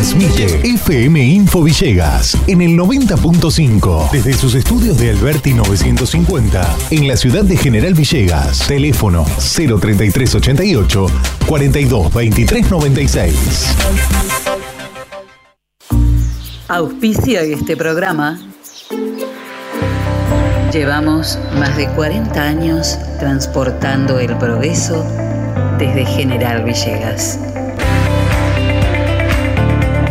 Transmite FM Info Villegas en el 90.5 desde sus estudios de Alberti 950 en la ciudad de General Villegas. Teléfono 03388 42 23 96. Auspicia este programa. Llevamos más de 40 años transportando el progreso desde General Villegas.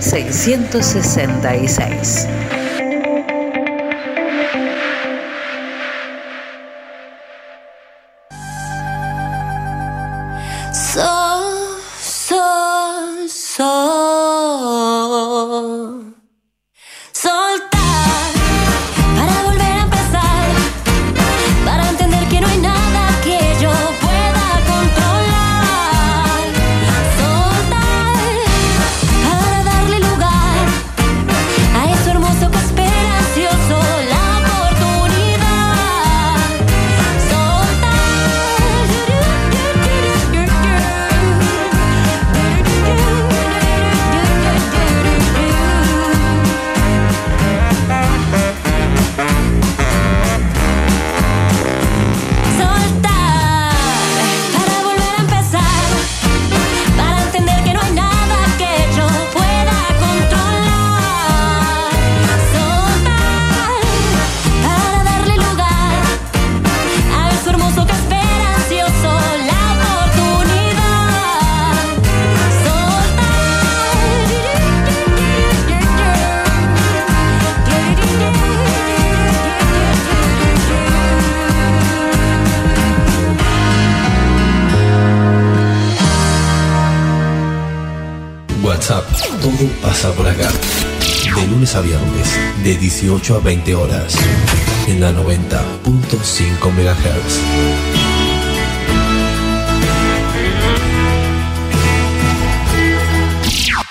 666. 18 a 20 horas, en la 90.5 MHz.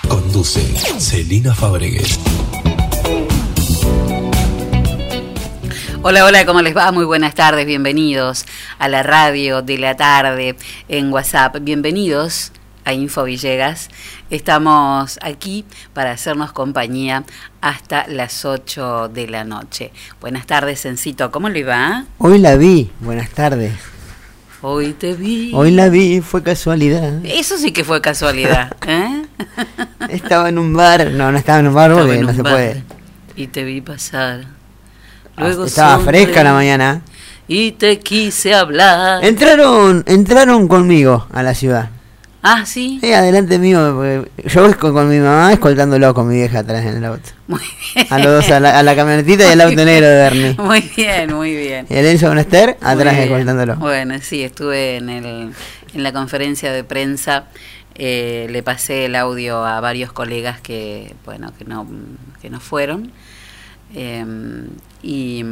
Conduce Celina Fabregues. Hola, hola, ¿cómo les va? Muy buenas tardes, bienvenidos a la radio de la tarde en WhatsApp. Bienvenidos a Info Villegas. Estamos aquí para hacernos compañía hasta las 8 de la noche. Buenas tardes, Sencito, ¿cómo le va? Hoy la vi, buenas tardes. Hoy te vi. Hoy la vi, fue casualidad. Eso sí que fue casualidad, ¿eh? Estaba en un bar, no, no estaba en un bar Estaba porque en no se bar puede. Y te vi pasar. Ah, estaba fresca la mañana. Y te quise hablar. Entraron, entraron conmigo a la ciudad. Ah, sí. Sí, adelante mío, yo con, con mi mamá escoltándolo con mi vieja atrás en el auto. Muy A los dos, a la, a la camionetita y al auto negro de Bernie. Muy bien, muy bien. Y el Enzo con Esther atrás bien. escoltándolo. Bueno, sí, estuve en, el, en la conferencia de prensa. eh, le pasé el audio a varios colegas que, bueno, que no, que no fueron. Eh, y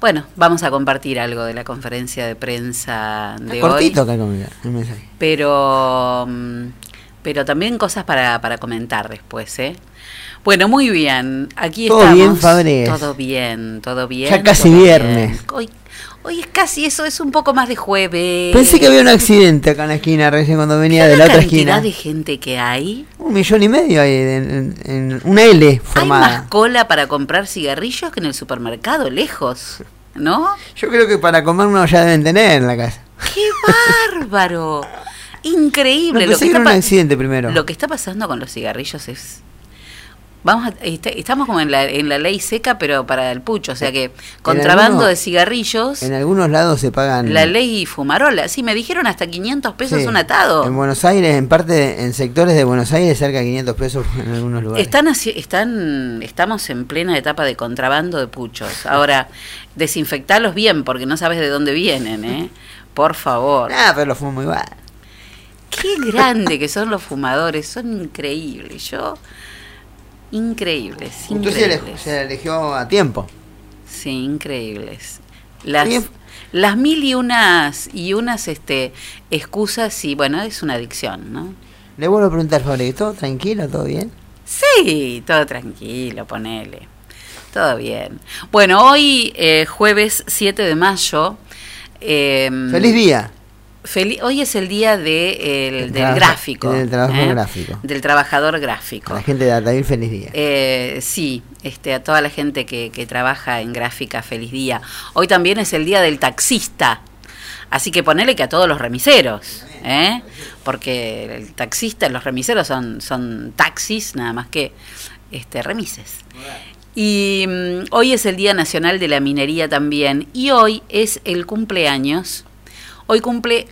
bueno, vamos a compartir algo de la conferencia de prensa de hoy. Cortito acá pero mm, pero también cosas para, para comentar después, ¿eh? Bueno, muy bien. Aquí Todo estamos. bien, Fabres. Todo bien, todo bien. Ya casi viernes. bien. Hoy, hoy es casi eso, es un poco más de jueves. Pensé que había un accidente acá en la esquina recién cuando venía de la otra cantidad esquina. de gente que hay. Un millón y medio hay en, en- en una L Hay formada. más cola para comprar cigarrillos que en el supermercado, lejos, ¿no? Yo creo que para comer uno ya deben tener en la casa. ¡Qué bárbaro! Increíble. No, lo, pensé que que era está un pa- accidente primero. lo que está pasando con los cigarrillos es... Vamos a- est- estamos como en la, en la ley seca, pero para el pucho. O sea que contrabando algunos- de cigarrillos, En algunos lados se pagan. la ley fumarola. Sí, me dijeron hasta 500 pesos Sí. un atado. En Buenos Aires, en parte, en sectores de Buenos Aires, cerca de 500 pesos en algunos lugares. Están, están, estamos en plena etapa de contrabando de puchos. Ahora, desinfectalos bien, porque no sabes de dónde vienen, ¿eh? Por favor. Ah, pero lo fumo igual. Qué grande que son los fumadores, son increíbles. Yo, increíbles, Entonces se, increíbles. eligió a tiempo. Sí, increíbles. Las, las mil y unas y unas este excusas y bueno, es una adicción, ¿no? Le vuelvo a preguntar, Fabric, ¿todo tranquilo? ¿Todo bien? Sí, todo tranquilo, ponele. Todo bien. Bueno, hoy eh, jueves 7 de mayo. em, ¡Feliz día! Hoy es el día de, el- Del del trabajo- gráfico. del trabajador gráfico. Del trabajador gráfico. A la gente de Altavir, feliz día. Eh, sí, este, a toda la gente que, que trabaja en gráfica, feliz día. Hoy también es el día del taxista. Así que ponele que a todos los remiseros, ¿eh? porque el taxista, los remiseros son, son taxis, nada más que este, remises. Y mm, hoy es el Día Nacional de la Minería también, y hoy es el cumpleaños. Hoy cumple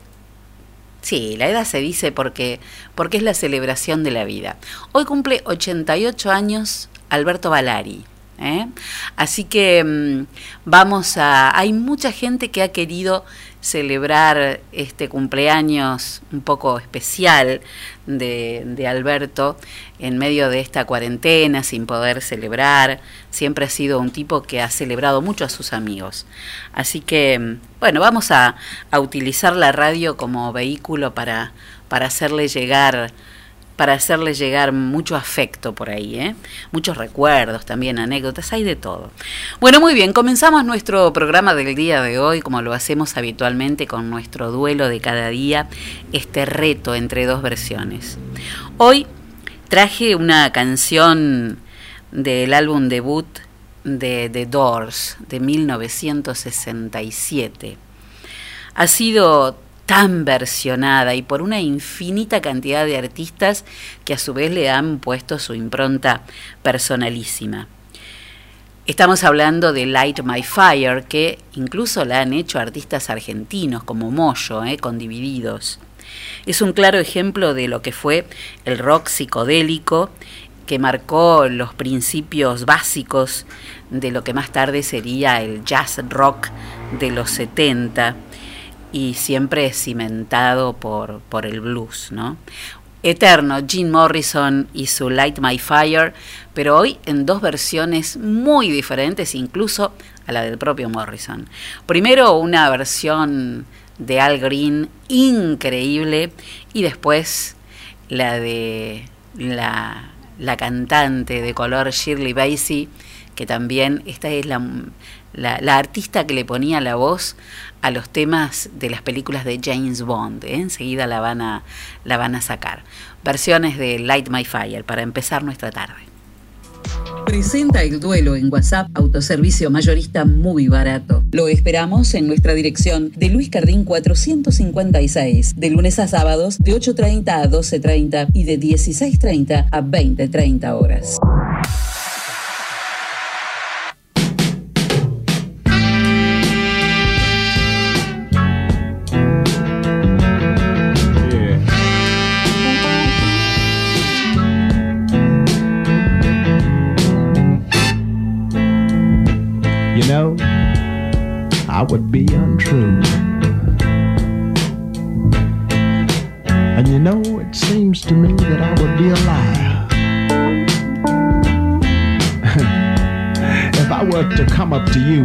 Sí, la edad se dice porque, porque es la celebración de la vida. Hoy cumple 88 años Alberto Balari. ¿eh? Así que mm, vamos a... Hay mucha gente que ha querido celebrar este cumpleaños un poco especial de, de Alberto en medio de esta cuarentena sin poder celebrar. Siempre ha sido un tipo que ha celebrado mucho a sus amigos. Así que, bueno, vamos a, a utilizar la radio como vehículo para, para hacerle llegar para hacerle llegar mucho afecto por ahí, ¿eh? muchos recuerdos, también anécdotas, hay de todo. Bueno, muy bien, comenzamos nuestro programa del día de hoy, como lo hacemos habitualmente con nuestro duelo de cada día, este reto entre dos versiones. Hoy traje una canción del álbum debut de The Doors de 1967. Ha sido tan versionada y por una infinita cantidad de artistas que a su vez le han puesto su impronta personalísima. Estamos hablando de Light My Fire, que incluso la han hecho artistas argentinos como Moyo, eh, con Divididos. Es un claro ejemplo de lo que fue el rock psicodélico que marcó los principios básicos de lo que más tarde sería el jazz rock de los 70 y siempre cimentado por, por el blues, ¿no? Eterno, Jim Morrison y su Light My Fire, pero hoy en dos versiones muy diferentes, incluso a la del propio Morrison. Primero una versión de Al Green increíble y después la de la, la cantante de color Shirley Bassey, que también esta es la, la, artista que le ponía la voz a los temas de las películas de James Bond. ¿eh? Enseguida la van, a, la van a sacar. Versiones de Light My Fire para empezar nuestra tarde. Presenta el duelo en WhatsApp Autoservicio Mayorista muy barato. Lo esperamos en nuestra dirección de Luis Cardín 456, de lunes a sábados de 8.30 a 12.30 y de 16.30 a 20.30 horas. Would be untrue. And you know, it seems to me that I would be a liar. if I were to come up to you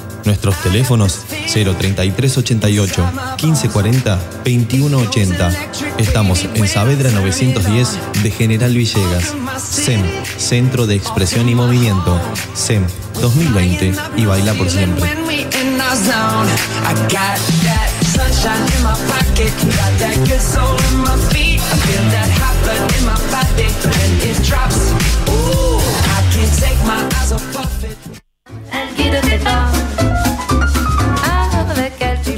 Nuestros teléfonos 03388 1540 2180. Estamos en Saavedra 910 de General Villegas. SEM, Centro de Expresión y Movimiento. SEM 2020 y baila por siempre.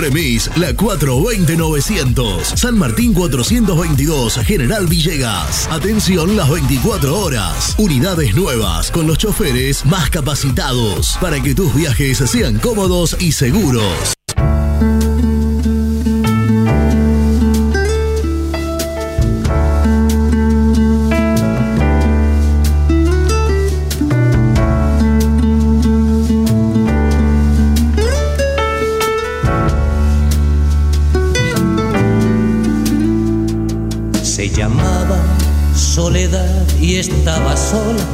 Remis La 420-900. San Martín 422, General Villegas. Atención las 24 horas. Unidades nuevas con los choferes más capacitados para que tus viajes sean cómodos y seguros. Y estaba sola,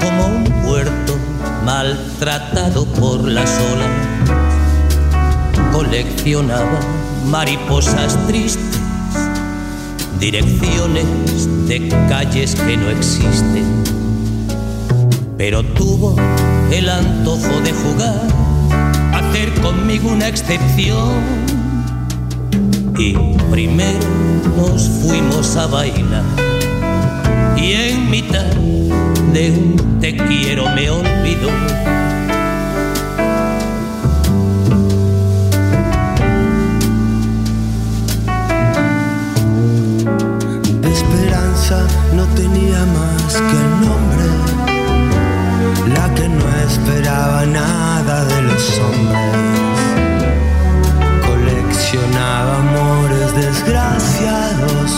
como un puerto maltratado por las olas. Coleccionaba mariposas tristes, direcciones de calles que no existen. Pero tuvo el antojo de jugar, hacer conmigo una excepción. Y primero nos fuimos a bailar y en mitad de un te quiero me olvidó. De esperanza no tenía más que el nombre, la que no esperaba nada de los hombres. Coleccionaba amores desgraciados,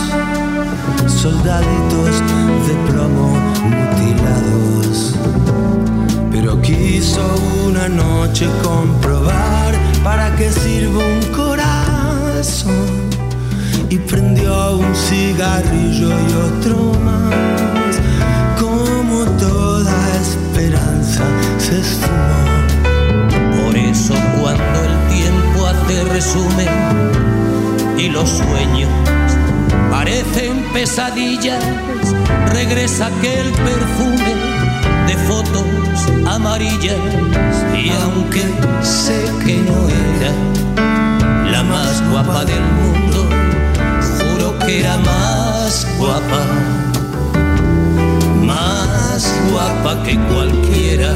soldaditos de plomo mutilados. Pero quiso una noche comprobar para qué sirve un corazón y prendió un cigarrillo y otro más. Como toda esperanza se esfumó. Por eso cuando el tiempo hace resumen y los sueños parecen pesadillas, regresa aquel perfume de fotos amarillas y aunque sé que no era la más guapa del mundo, juro que era más guapa, más guapa que cualquiera.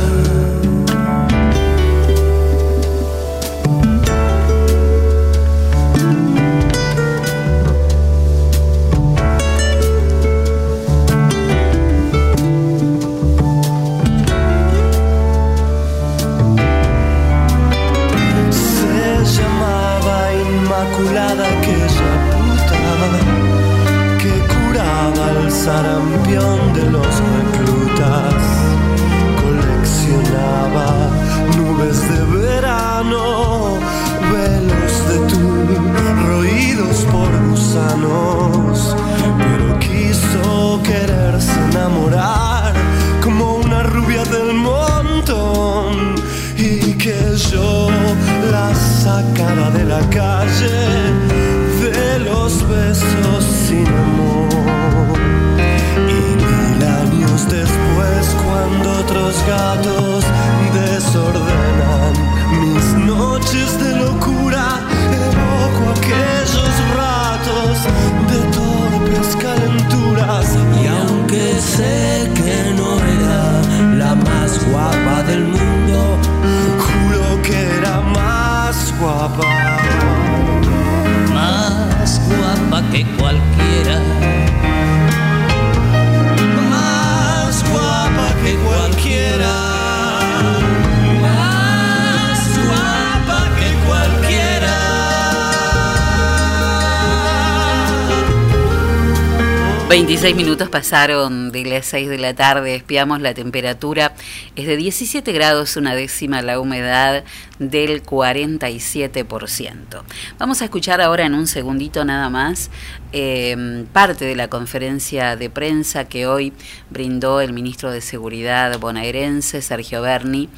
Pasaron de las 6 de la tarde, espiamos la temperatura, es de 17 grados una décima, la humedad del 47%. Vamos a escuchar ahora en un segundito nada más eh, parte de la conferencia de prensa que hoy brindó el ministro de Seguridad bonaerense, Sergio Berni,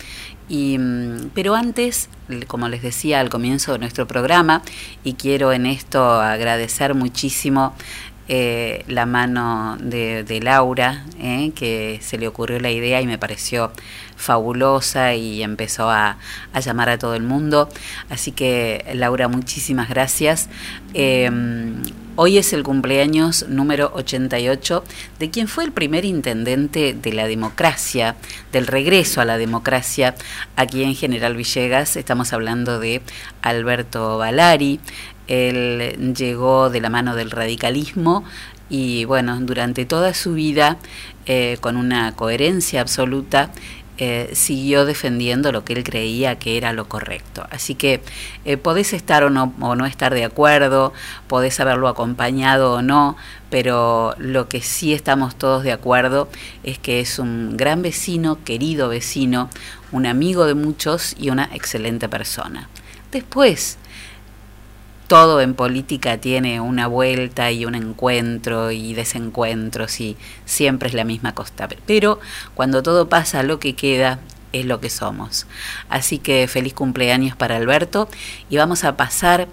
y, mm, pero antes, como les decía al comienzo de nuestro programa, y quiero en esto agradecer muchísimo eh, la mano de, Laura, eh, que se le ocurrió la idea y me pareció fabulosa y empezó a, a llamar a todo el mundo. Así que Laura, muchísimas gracias. Eh, hoy es el cumpleaños número 88 de quien fue el primer intendente de la democracia, del regreso a la democracia aquí en General Villegas. Estamos hablando de Alberto Valari. Él llegó de la mano del radicalismo y bueno, durante toda su vida, eh, con una coherencia absoluta, eh, siguió defendiendo lo que él creía que era lo correcto. Así que eh, podés estar o no, o no estar de acuerdo, podés haberlo acompañado o no, pero lo que sí estamos todos de acuerdo es que es un gran vecino, querido vecino, un amigo de muchos y una excelente persona. Después, todo en política tiene una vuelta y un encuentro y desencuentros y siempre es la misma costa. Pero cuando todo pasa, lo que queda es lo que somos. Así que feliz cumpleaños para Alberto y vamos a pasar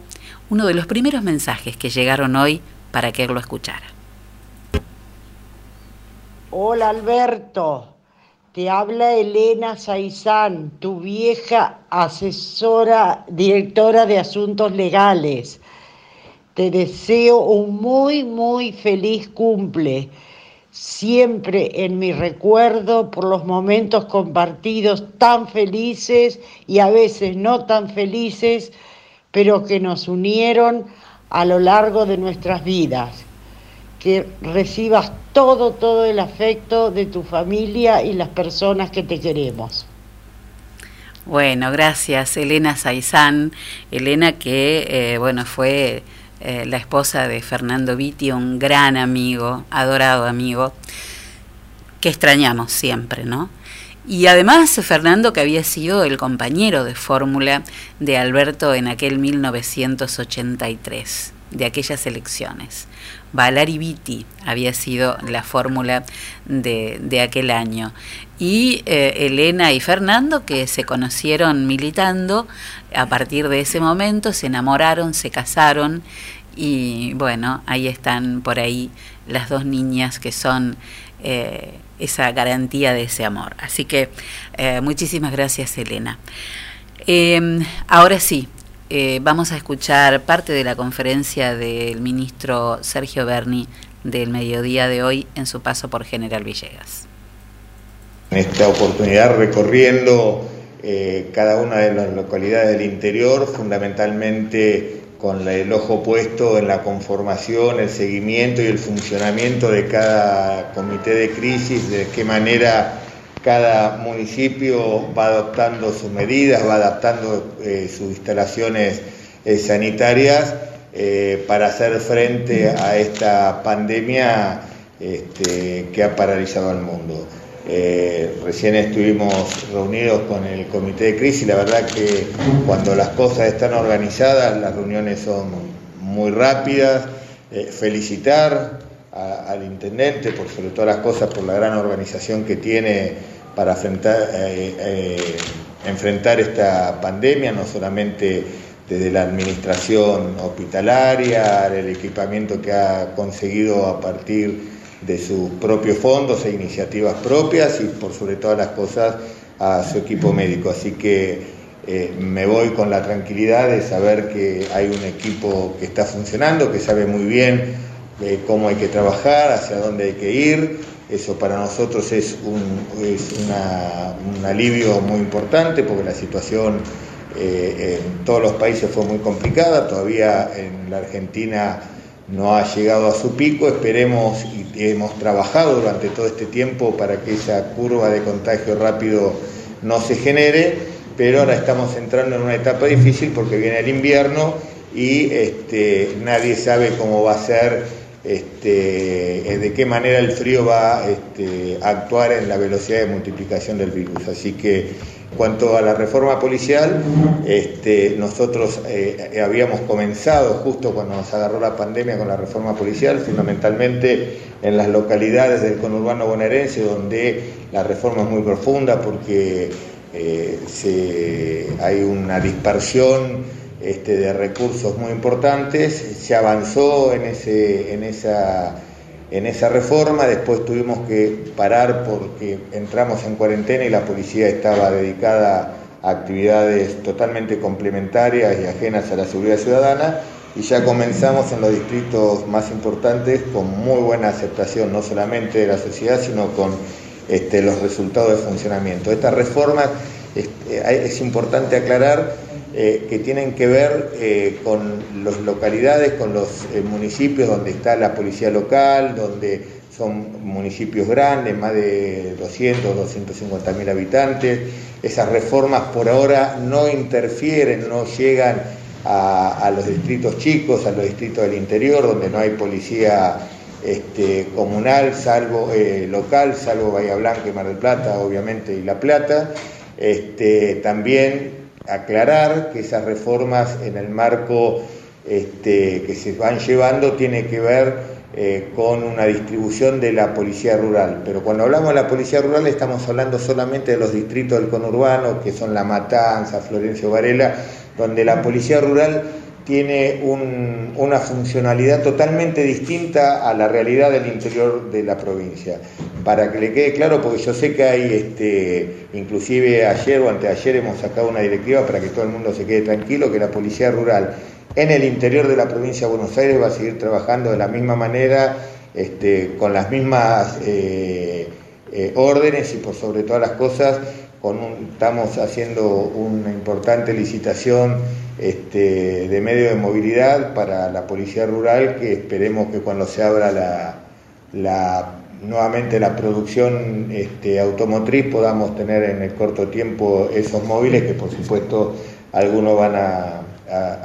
uno de los primeros mensajes que llegaron hoy para que él lo escuchara. Hola Alberto, te habla Elena Saizán, tu vieja asesora, directora de asuntos legales. Te deseo un muy, muy feliz cumple, siempre en mi recuerdo por los momentos compartidos tan felices y a veces no tan felices, pero que nos unieron a lo largo de nuestras vidas que recibas todo, todo el afecto de tu familia y las personas que te queremos. Bueno, gracias Elena Saizán. Elena que, eh, bueno, fue eh, la esposa de Fernando Vitti, un gran amigo, adorado amigo, que extrañamos siempre, ¿no? Y además Fernando que había sido el compañero de fórmula de Alberto en aquel 1983, de aquellas elecciones. Valari Vitti había sido la fórmula de, de, aquel año. Y eh, Elena y Fernando, que se conocieron militando, a partir de ese momento se enamoraron, se casaron y bueno, ahí están por ahí las dos niñas que son eh, esa garantía de ese amor. Así que eh, muchísimas gracias Elena. Em, ahora sí, eh, vamos a escuchar parte de la conferencia del ministro Sergio Berni del mediodía de hoy en su paso por General Villegas. En esta oportunidad recorriendo eh, cada una de las localidades del interior, fundamentalmente con el ojo puesto en la conformación, el seguimiento y el funcionamiento de cada comité de crisis, de qué manera cada municipio va adoptando sus medidas, va adaptando eh, sus instalaciones eh, sanitarias eh, para hacer frente a esta pandemia este, que ha paralizado al mundo. Recién estuvimos reunidos con el comité de crisis, la verdad que cuando las cosas están organizadas, las reuniones son muy rápidas. Felicitar a- al intendente por sobre todas las cosas, por la gran organización que tiene para enfrentar, eh, eh, enfrentar esta pandemia, no solamente desde la administración hospitalaria, el equipamiento que ha conseguido a partir de sus propios fondos e iniciativas propias y por sobre todas las cosas a su equipo médico. Así que eh, me voy con la tranquilidad de saber que hay un equipo que está funcionando, que sabe muy bien eh, cómo hay que trabajar, hacia dónde hay que ir. Eso para nosotros es un alivio muy importante porque la situación eh, en todos los países fue muy complicada, todavía en la Argentina no ha llegado a su pico, esperemos y hemos trabajado durante todo este tiempo para que esa curva de contagio rápido no se genere, pero ahora estamos entrando en una etapa difícil porque viene el invierno y este, nadie sabe cómo va a ser, este, de qué manera el frío va este, a actuar en la velocidad de multiplicación del virus. Así que cuanto a la reforma policial, este, nosotros eh, habíamos comenzado justo cuando nos agarró la pandemia con la reforma policial, fundamentalmente en las localidades del conurbano bonaerense, donde la reforma es muy profunda porque eh, se- hay una dispersión este, de recursos muy importantes, se avanzó en, ese, en, esa, en esa reforma, después tuvimos que parar porque entramos en cuarentena y la policía estaba dedicada a actividades totalmente complementarias y ajenas a la seguridad ciudadana y ya comenzamos en los distritos más importantes con muy buena aceptación, no solamente de la sociedad, sino con este, los resultados de funcionamiento. Estas reformas este, es importante aclarar eh, que tienen que ver eh, con las localidades, con los eh, municipios donde está la policía local, donde son municipios grandes, más de 200, 250 mil habitantes. Esas reformas por ahora no interfieren, no llegan a, los distritos chicos, a los distritos del interior, donde no hay policía este, comunal, salvo local, salvo Bahía Blanca y Mar del Plata, obviamente, y La Plata. Este, también aclarar que esas reformas en el marco este, que se van llevando tiene que ver eh, con una distribución de la policía rural. Pero cuando hablamos de la policía rural estamos hablando solamente de los distritos del conurbano, que son La Matanza, Florencio Varela, donde la policía rural tiene un- una funcionalidad totalmente distinta a la realidad del interior de la provincia. Para que le quede claro, porque yo sé que hay, este, inclusive ayer o anteayer hemos sacado una directiva para que todo el mundo se quede tranquilo, que la policía rural en el interior de la provincia de Buenos Aires va a seguir trabajando de la misma manera, este, con las mismas eh, eh, órdenes y por sobre todas las cosas, con un- estamos haciendo una importante licitación este, de medio de movilidad para la policía rural, que esperemos que cuando se abra la, la- nuevamente la producción este, automotriz podamos tener en el corto tiempo esos móviles que por supuesto algunos van a,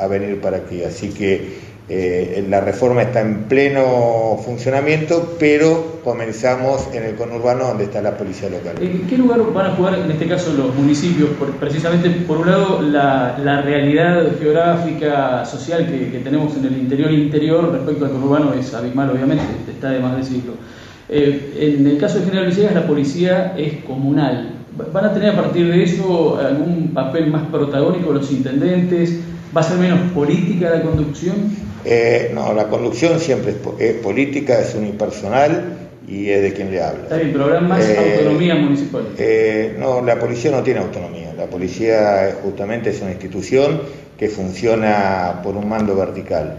venir para aquí. Así que eh, la reforma está en pleno funcionamiento, pero comenzamos en el conurbano donde está la policía local. ¿En qué lugar van a jugar en este caso los municipios? Por- precisamente, por un lado, la, la realidad geográfica, social que, que tenemos en el interior interior respecto al conurbano es abismal, obviamente, está de más decirlo. Eh, en el caso de General Villegas, la policía es comunal. ¿Va- ¿Van a tener a partir de eso algún papel más protagónico los intendentes? ¿Va a ser menos política la conducción? Eh, no, la conducción siempre es, es política, es unipersonal y es de quien le habla. Está bien, pero habrá más Eh, autonomía municipal. Eh, no, la policía no tiene autonomía. La policía justamente es una institución que funciona por un mando vertical.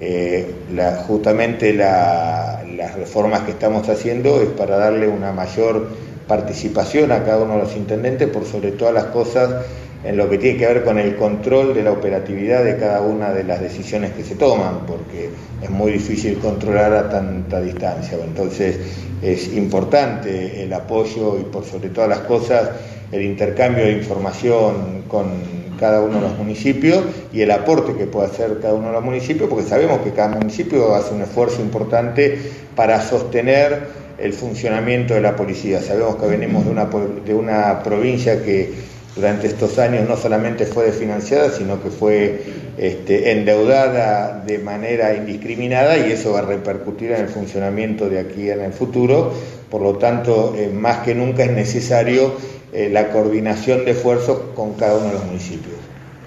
Eh, la- justamente la- las reformas que estamos haciendo es para darle una mayor participación a cada uno de los intendentes por sobre todas las cosas en lo que tiene que ver con el control de la operatividad de cada una de las decisiones que se toman, porque es muy difícil controlar a tanta distancia. Entonces es importante el apoyo y por sobre todas las cosas el intercambio de información con, cada uno de los municipios y el aporte que puede hacer cada uno de los municipios, porque sabemos que cada municipio hace un esfuerzo importante para sostener el funcionamiento de la policía. Sabemos que venimos de una, de una provincia que durante estos años no solamente fue desfinanciada, sino que fue este, endeudada de manera indiscriminada y eso va a repercutir en el funcionamiento de aquí en el futuro. Por lo tanto, eh, más que nunca es necesario eh, la coordinación de esfuerzos con cada uno de los municipios.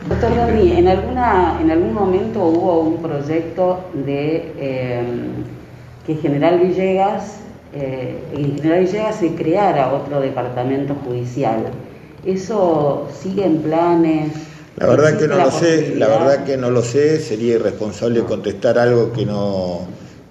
Doctor Berni, ¿en, alguna, ¿en algún momento hubo un proyecto de eh, que General Villegas, eh, en General Villegas se creara otro departamento judicial? ¿Eso sigue en planes? La verdad que ¿Existe no la lo sé, la verdad que no lo sé, sería irresponsable contestar algo que no,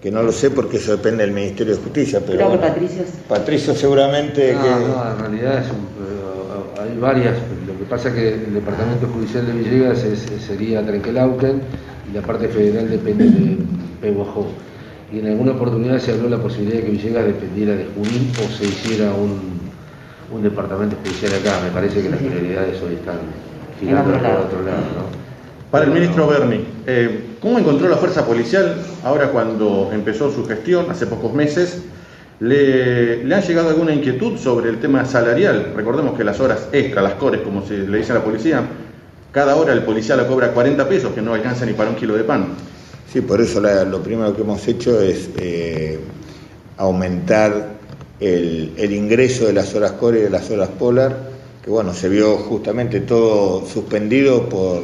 que no lo sé porque eso depende del Ministerio de Justicia. Pero Creo que Patricio... Patricio seguramente No, que... no, en realidad es un- eh, hay varias. Lo que pasa es que el Departamento Judicial de Villegas es- sería Trenquelauquen y la parte federal depende de Pehuajó. Y en alguna oportunidad se habló la posibilidad de que Villegas dependiera de Junín o se hiciera un, un departamento judicial acá. Me parece que las prioridades hoy están girando lado. otro lado. ¿no? Para el ministro Berni, eh, ¿cómo encontró la fuerza policial ahora cuando empezó su gestión, hace pocos meses? ¿Le, le han llegado alguna inquietud sobre el tema salarial? Recordemos que las horas extra, las cores, como se le dice a la policía, cada hora el policía la cobra 40 pesos, que no alcanza ni para un kilo de pan. Sí, por eso la- lo primero que hemos hecho es eh, aumentar el, el ingreso de las horas core y de las horas polar, que bueno, se vio justamente todo suspendido por,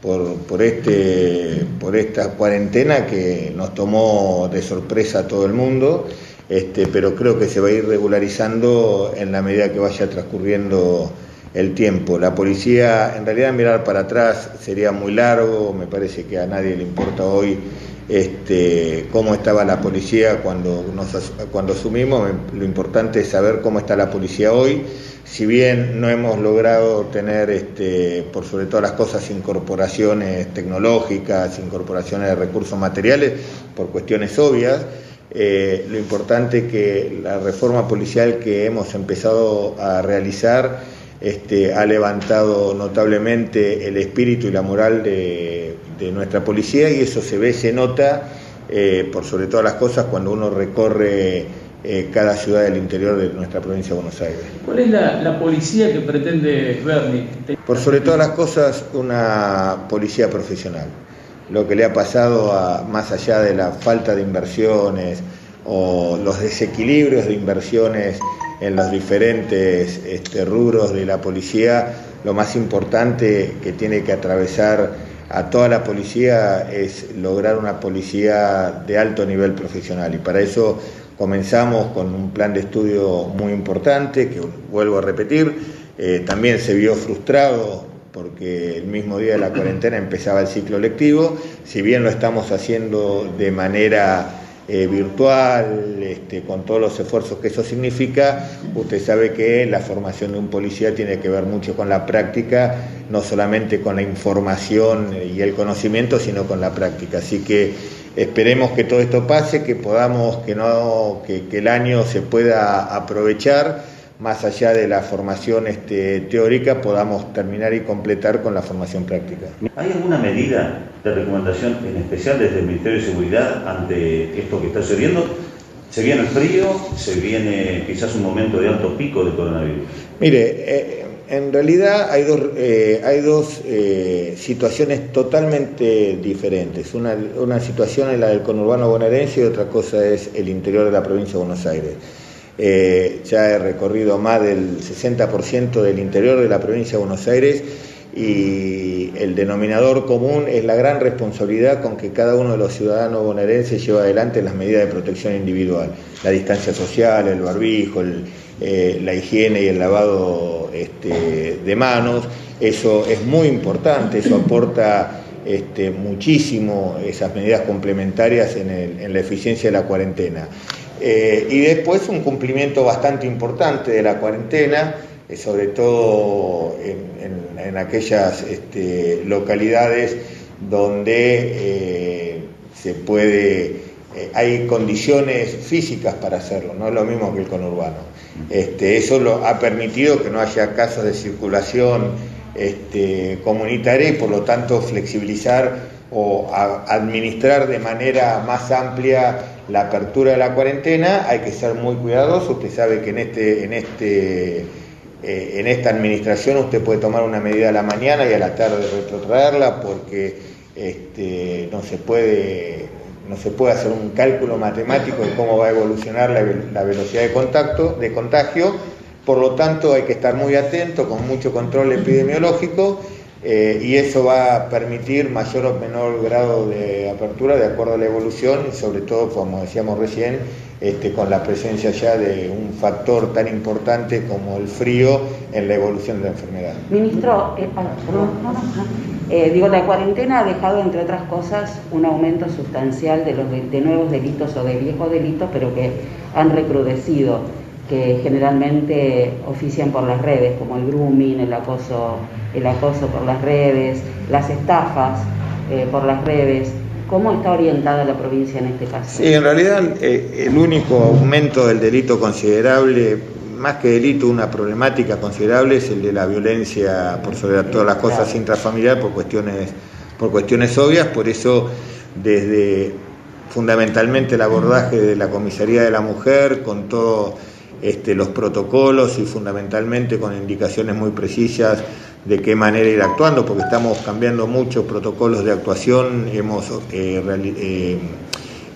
por, por este, por esta cuarentena que nos tomó de sorpresa a todo el mundo, este, pero creo que se va a ir regularizando en la medida que vaya transcurriendo el tiempo. La policía, en realidad mirar para atrás sería muy largo, me parece que a nadie le importa hoy este, cómo estaba la policía cuando, nos, cuando asumimos, lo importante es saber cómo está la policía hoy. Si bien no hemos logrado tener, este, por sobre todas las cosas, incorporaciones tecnológicas, incorporaciones de recursos materiales, por cuestiones obvias, eh, lo importante que la reforma policial que hemos empezado a realizar este, ha levantado notablemente el espíritu y la moral de, de nuestra policía y eso se ve, se nota, eh, por sobre todas las cosas, cuando uno recorre eh, cada ciudad del interior de nuestra provincia de Buenos Aires. ¿Cuál es la, la policía que pretende Berni? Por sobre todas las cosas, una policía profesional. Lo que le ha pasado a, más allá de la falta de inversiones o los desequilibrios de inversiones en los diferentes este, rubros de la policía, lo más importante que tiene que atravesar a toda la policía es lograr una policía de alto nivel profesional. Y para eso comenzamos con un plan de estudio muy importante que vuelvo a repetir, eh, también se vio frustrado porque el mismo día de la cuarentena empezaba el ciclo lectivo, si bien lo estamos haciendo de manera eh, virtual, este, con todos los esfuerzos que eso significa, usted sabe que la formación de un policía tiene que ver mucho con la práctica, no solamente con la información y el conocimiento, sino con la práctica. Así que esperemos que todo esto pase, que podamos, que, no, que, que el año se pueda aprovechar más allá de la formación este, teórica, podamos terminar y completar con la formación práctica. ¿Hay alguna medida de recomendación en especial desde el Ministerio de Seguridad ante esto que está sucediendo? Se viene el frío, se viene quizás un momento de alto pico de coronavirus. Mire, eh, en realidad hay dos, eh, hay dos eh, situaciones totalmente diferentes. Una, una situación es la del conurbano bonaerense y otra cosa es el interior de la provincia de Buenos Aires. Eh, ya he recorrido más del 60% del interior de la provincia de Buenos Aires y el denominador común es la gran responsabilidad con que cada uno de los ciudadanos bonaerenses lleva adelante las medidas de protección individual, la distancia social, el barbijo, eh, la higiene y el lavado este, de manos, eso es muy importante, eso aporta este, muchísimo esas medidas complementarias en, el- en la eficiencia de la cuarentena. Eh, y después un cumplimiento bastante importante de la cuarentena, eh, sobre todo en, aquellas este, localidades donde eh, se puede, hay condiciones físicas para hacerlo, no es lo mismo que el conurbano. Este, eso lo, ha permitido que no haya casos de circulación este, comunitaria y por lo tanto flexibilizar o administrar de manera más amplia la apertura de la cuarentena, hay que ser muy cuidadoso. Usted sabe que en este, en este eh, en esta administración usted puede tomar una medida a la mañana y a la tarde retrotraerla porque este, no se puede no se puede hacer un cálculo matemático de cómo va a evolucionar la, la velocidad de contacto de contagio por lo tanto hay que estar muy atento con mucho control epidemiológico eh, y eso va a permitir mayor o menor grado de apertura de acuerdo a la evolución y sobre todo como decíamos recién este, con la presencia ya de un factor tan importante como el frío en la evolución de la enfermedad. Ministro, eh, ah. Eh, digo, la cuarentena ha dejado, entre otras cosas, un aumento sustancial de los de nuevos delitos o de viejos delitos, pero que han recrudecido, que generalmente ofician por las redes, como el grooming, el acoso, el acoso por las redes, las estafas eh, por las redes. ¿Cómo está orientada la provincia en este caso? Sí, en realidad eh, el único aumento del delito considerable, más que delito, una problemática considerable es el de la violencia por sobre todas las cosas intrafamiliar por cuestiones, por cuestiones obvias, por eso desde fundamentalmente el abordaje de la Comisaría de la Mujer con todos este, los protocolos y fundamentalmente con indicaciones muy precisas de qué manera ir actuando, porque estamos cambiando muchos protocolos de actuación, hemos eh, eh,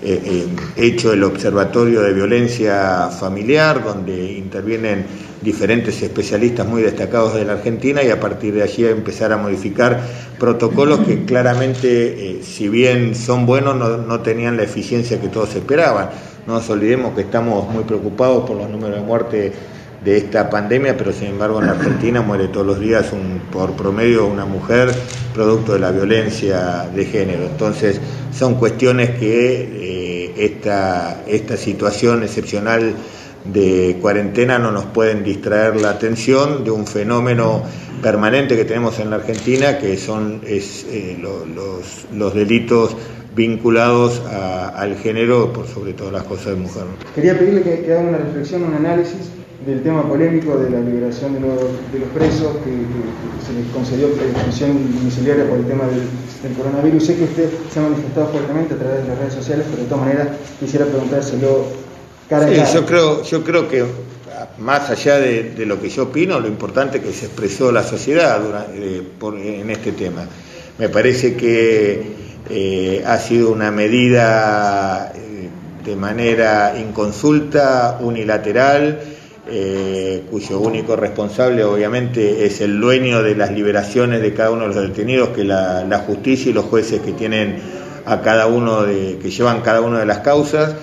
eh, hecho el Observatorio de Violencia Familiar, donde intervienen diferentes especialistas muy destacados de la Argentina y a partir de allí empezar a modificar protocolos que claramente, si bien son buenos, no, no tenían la eficiencia que todos esperaban. No nos olvidemos que estamos muy preocupados por los números de muerte de esta pandemia, pero sin embargo en la Argentina muere todos los días un, por promedio una mujer producto de la violencia de género. Entonces son cuestiones que eh, esta, esta situación excepcional de cuarentena no nos pueden distraer la atención de un fenómeno permanente que tenemos en la Argentina, que son es, eh, lo- los, los delitos vinculados a- al género por sobre todas las cosas de mujer. Quería pedirle que, que haga una reflexión, un análisis del tema polémico de la liberación de los, de los presos que, se les concedió detención domiciliaria por el tema del, del coronavirus. Sé que usted se ha manifestado fuertemente a través de las redes sociales, pero de todas maneras quisiera preguntárselo cara a Sí, cara. yo creo, yo creo que más allá de, de lo que yo opino, lo importante es que se expresó la sociedad eh, por- en este tema. Me parece que eh, ha sido una medida eh, de manera inconsulta, unilateral, eh, cuyo único responsable obviamente es el dueño de las liberaciones de cada uno de los detenidos, que la, justicia y los jueces que tienen a cada uno de, que llevan cada una de las causas.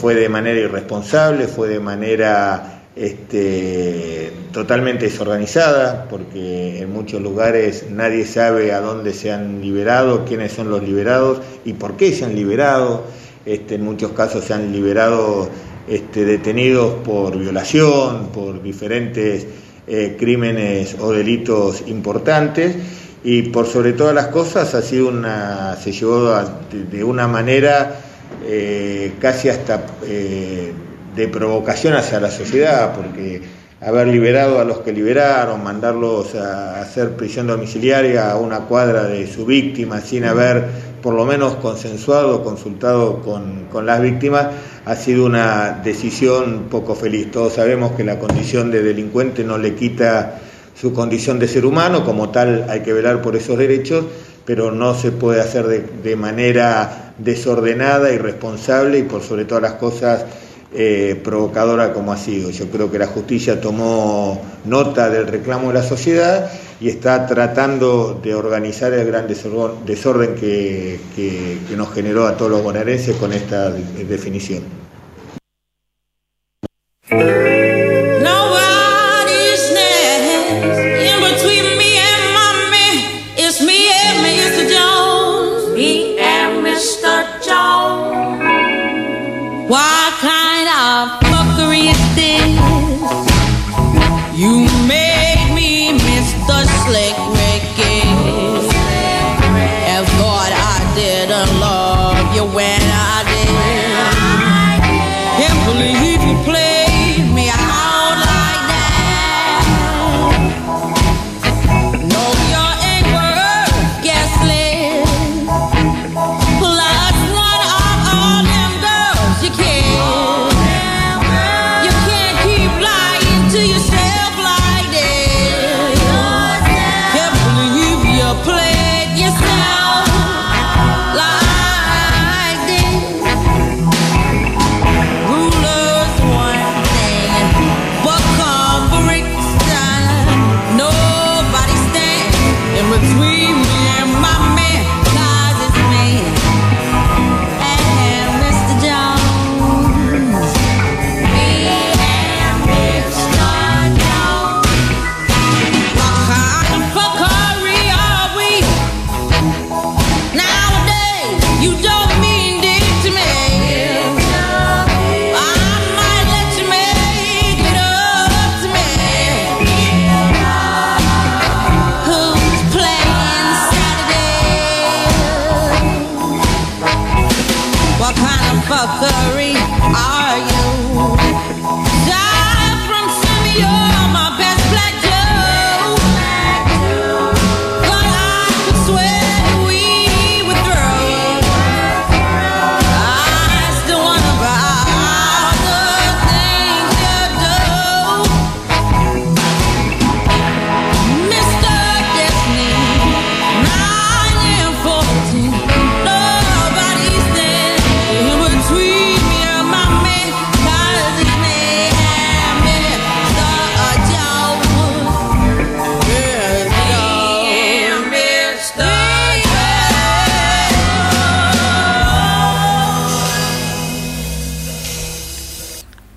Fue de manera irresponsable, fue de manera este, totalmente desorganizada, porque en muchos lugares nadie sabe a dónde se han liberado, quiénes son los liberados y por qué se han liberado. Este, en muchos casos se han liberado este, detenidos por violación, por diferentes eh, crímenes o delitos importantes y por sobre todas las cosas ha sido una, se llevó de una manera eh, casi hasta eh, de provocación hacia la sociedad, porque haber liberado a los que liberaron, mandarlos a hacer prisión domiciliaria a una cuadra de su víctima sin haber por lo menos consensuado, consultado con, con las víctimas, ha sido una decisión poco feliz. Todos sabemos que la condición de delincuente no le quita su condición de ser humano, como tal hay que velar por esos derechos, pero no se puede hacer de, de manera desordenada, irresponsable y por sobre todas las cosas eh, provocadora como ha sido. Yo creo que la justicia tomó nota del reclamo de la sociedad y está tratando de organizar el gran desorden, que, que- nos generó a todos los bonaerenses con esta de- definición.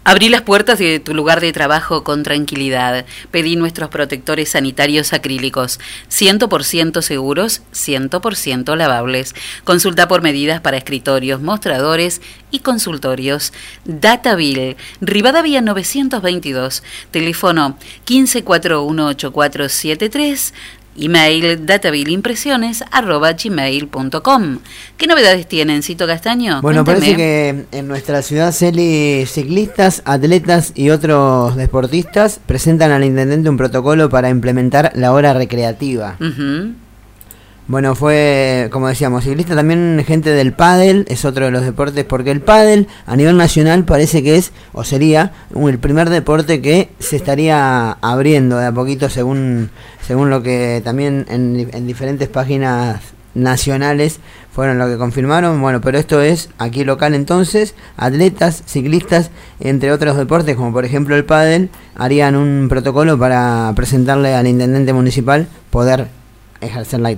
Abrí las puertas de tu lugar de trabajo con tranquilidad. Pedí nuestros protectores sanitarios acrílicos, 100% seguros, 100% lavables. Consulta por medidas para escritorios, mostradores y consultorios. Dataville, Rivadavia 922, teléfono 15418473, email datavilleimpresiones.gmail.com. ¿Qué novedades tienen, Cito Castaño? Bueno, Cuénteme. parece que en nuestra ciudad Celi ciclistas, atletas y otros deportistas presentan al intendente un protocolo para implementar la hora recreativa. Ujú. Bueno, fue, como decíamos, ciclista también gente del pádel, es otro de los deportes, porque el pádel a nivel nacional parece que es, o sería, el primer deporte que se estaría abriendo de a poquito según, según lo que también en diferentes páginas nacionales fueron lo que confirmaron. Bueno, pero esto es aquí local entonces, atletas, ciclistas, entre otros deportes, como por ejemplo el pádel, harían un protocolo para presentarle al intendente municipal poder ejercer la.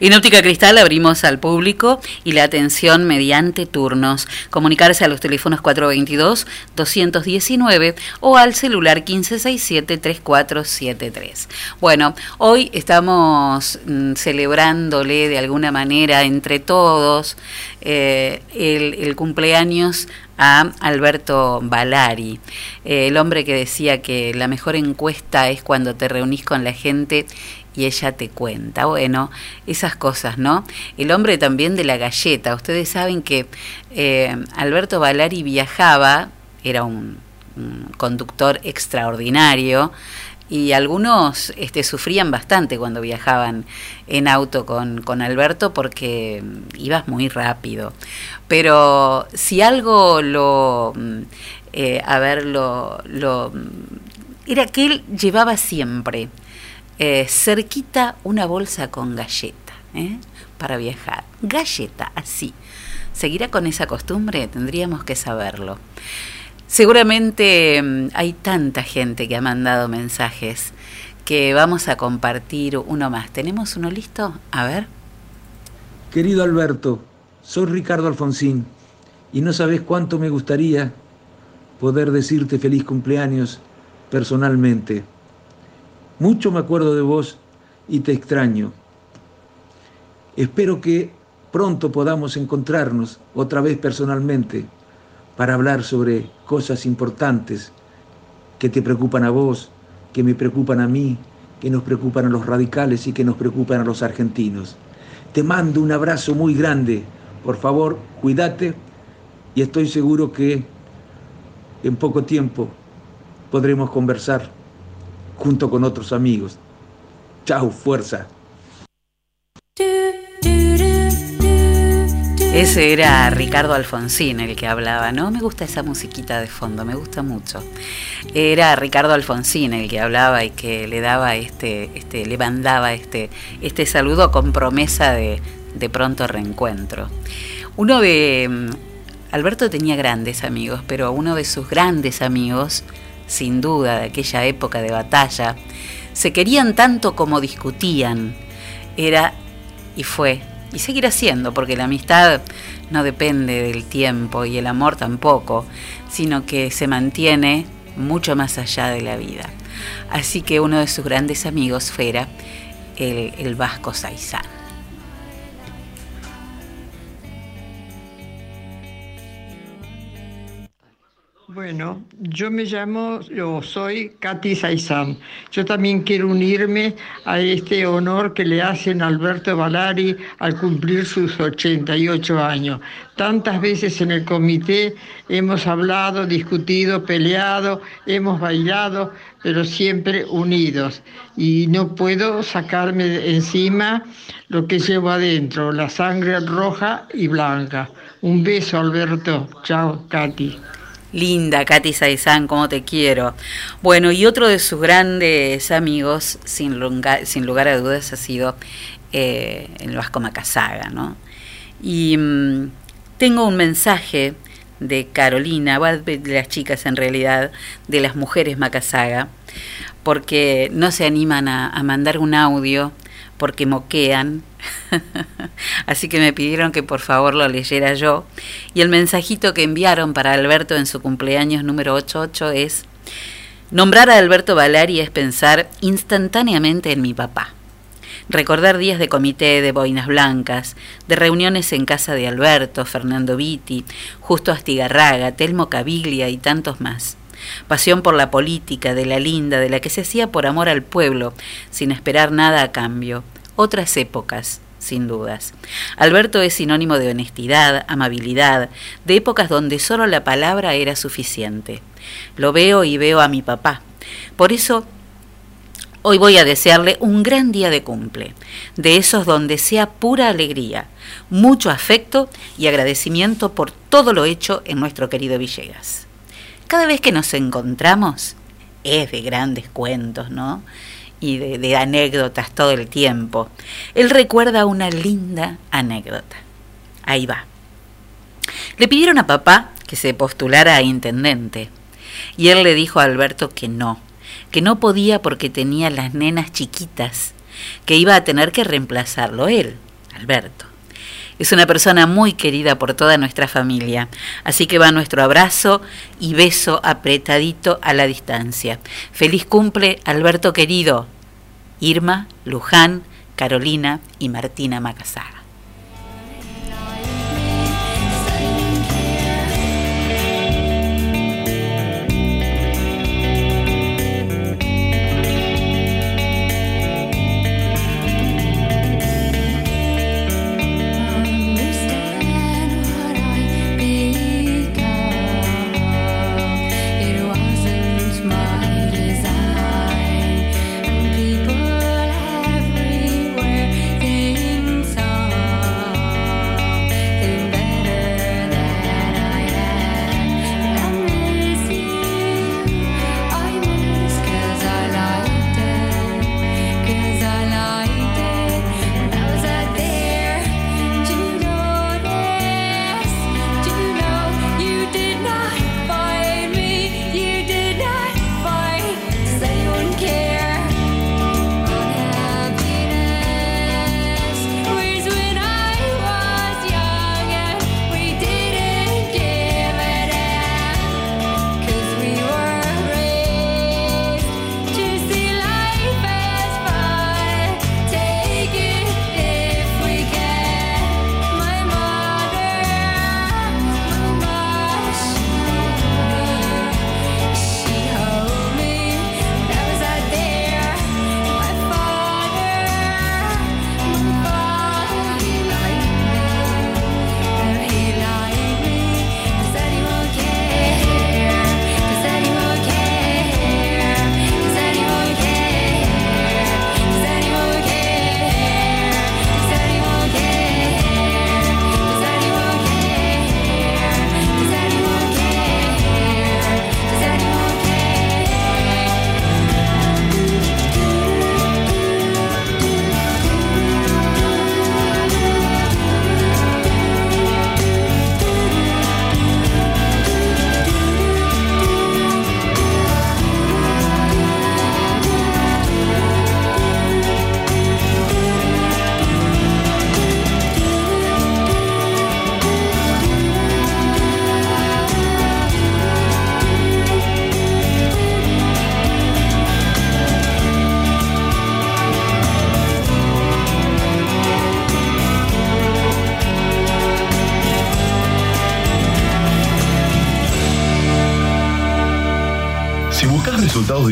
En Óptica Cristal abrimos al público y la atención mediante turnos. Comunicarse a los teléfonos 422-219 o al celular 1567-3473. Bueno, hoy estamos mm, celebrándole de alguna manera entre todos eh, el, el cumpleaños a Alberto Balari, eh, el hombre que decía que la mejor encuesta es cuando te reunís con la gente y ella te cuenta. Bueno, esas cosas, ¿no? El hombre también de la galleta. Ustedes saben que eh, Alberto Balari viajaba, era un, un conductor extraordinario, y algunos este, sufrían bastante cuando viajaban en auto con, con Alberto porque mm, ibas muy rápido. Pero si algo lo, mm, eh, a ver, lo, lo, mm, era que él llevaba siempre eh, cerquita una bolsa con galleta ¿eh? para viajar. Galleta, así. ¿Seguirá con esa costumbre? Tendríamos que saberlo. Seguramente mm, hay tanta gente que ha mandado mensajes que vamos a compartir uno más. ¿Tenemos uno listo? A ver. Querido Alberto, soy Ricardo Alfonsín y no sabes cuánto me gustaría poder decirte feliz cumpleaños personalmente. Mucho me acuerdo de vos y te extraño. Espero que pronto podamos encontrarnos otra vez personalmente para hablar sobre cosas importantes que te preocupan a vos, que me preocupan a mí, que nos preocupan a los radicales y que nos preocupan a los argentinos. Te mando un abrazo muy grande. Por favor, cuídate y estoy seguro que en poco tiempo podremos conversar junto con otros amigos. Chao, fuerza. Ese era Ricardo Alfonsín el que hablaba, ¿no? Me gusta esa musiquita de fondo, me gusta mucho. Era Ricardo Alfonsín el que hablaba y que le daba este, este, le mandaba este, este saludo con promesa de, de pronto reencuentro. Uno de. mm, Alberto tenía grandes amigos, pero uno de sus grandes amigos, sin duda, de aquella época de batalla, se querían tanto como discutían. Era y fue y seguirá siendo, porque la amistad no depende del tiempo y el amor tampoco, sino que se mantiene mucho más allá de la vida. Así que uno de sus grandes amigos fuera el, el Vasco Saizán. Bueno, yo me llamo, yo soy Katy Saizán. Yo también quiero unirme a este honor que le hacen a Alberto Valari al cumplir sus 88 años. Tantas veces en el comité hemos hablado, discutido, peleado, hemos bailado, pero siempre unidos. Y no puedo sacarme de encima lo que llevo adentro, la sangre roja y blanca. Un beso, Alberto. Chao, Katy. Linda, Katy Saizán, cómo te quiero. Bueno, y otro de sus grandes amigos, sin, sin lugar a dudas, ha sido eh, el Vasco Macasaga, ¿no? Y mm, tengo un mensaje de Carolina, de las chicas en realidad, de las mujeres Macasaga, porque no se animan a mandar un audio porque moquean. Así que me pidieron que por favor lo leyera yo. Y el mensajito que enviaron para Alberto en su cumpleaños número 88 es, nombrar a Alberto Valari es pensar instantáneamente en mi papá. Recordar días de comité de boinas blancas, de reuniones en casa de Alberto, Fernando Vitti, Justo Astigarraga, Telmo Caviglia y tantos más. Pasión por la política, de la linda, de la que se hacía por amor al pueblo, sin esperar nada a cambio. Otras épocas, sin dudas. Alberto es sinónimo de honestidad, amabilidad, de épocas donde solo la palabra era suficiente. Lo veo y veo a mi papá. Por eso Hoy voy a desearle un gran día de cumple, de esos donde sea pura alegría, mucho afecto y agradecimiento por todo lo hecho en nuestro querido Villegas. Cada vez que nos encontramos es de grandes cuentos, ¿no? Y de, anécdotas todo el tiempo. Él recuerda una linda anécdota. Ahí va. Le pidieron a papá que se postulara a intendente y él le dijo a Alberto que no, que no podía porque tenía las nenas chiquitas, que iba a tener que reemplazarlo él, Alberto. Es una persona muy querida por toda nuestra familia, así que va nuestro abrazo y beso apretadito a la distancia. Feliz cumple, Alberto querido. Irma, Luján, Carolina y Martina Macasaga.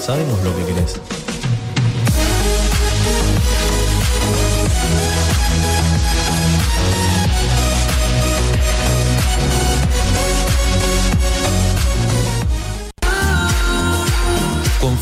Sabemos lo que querés.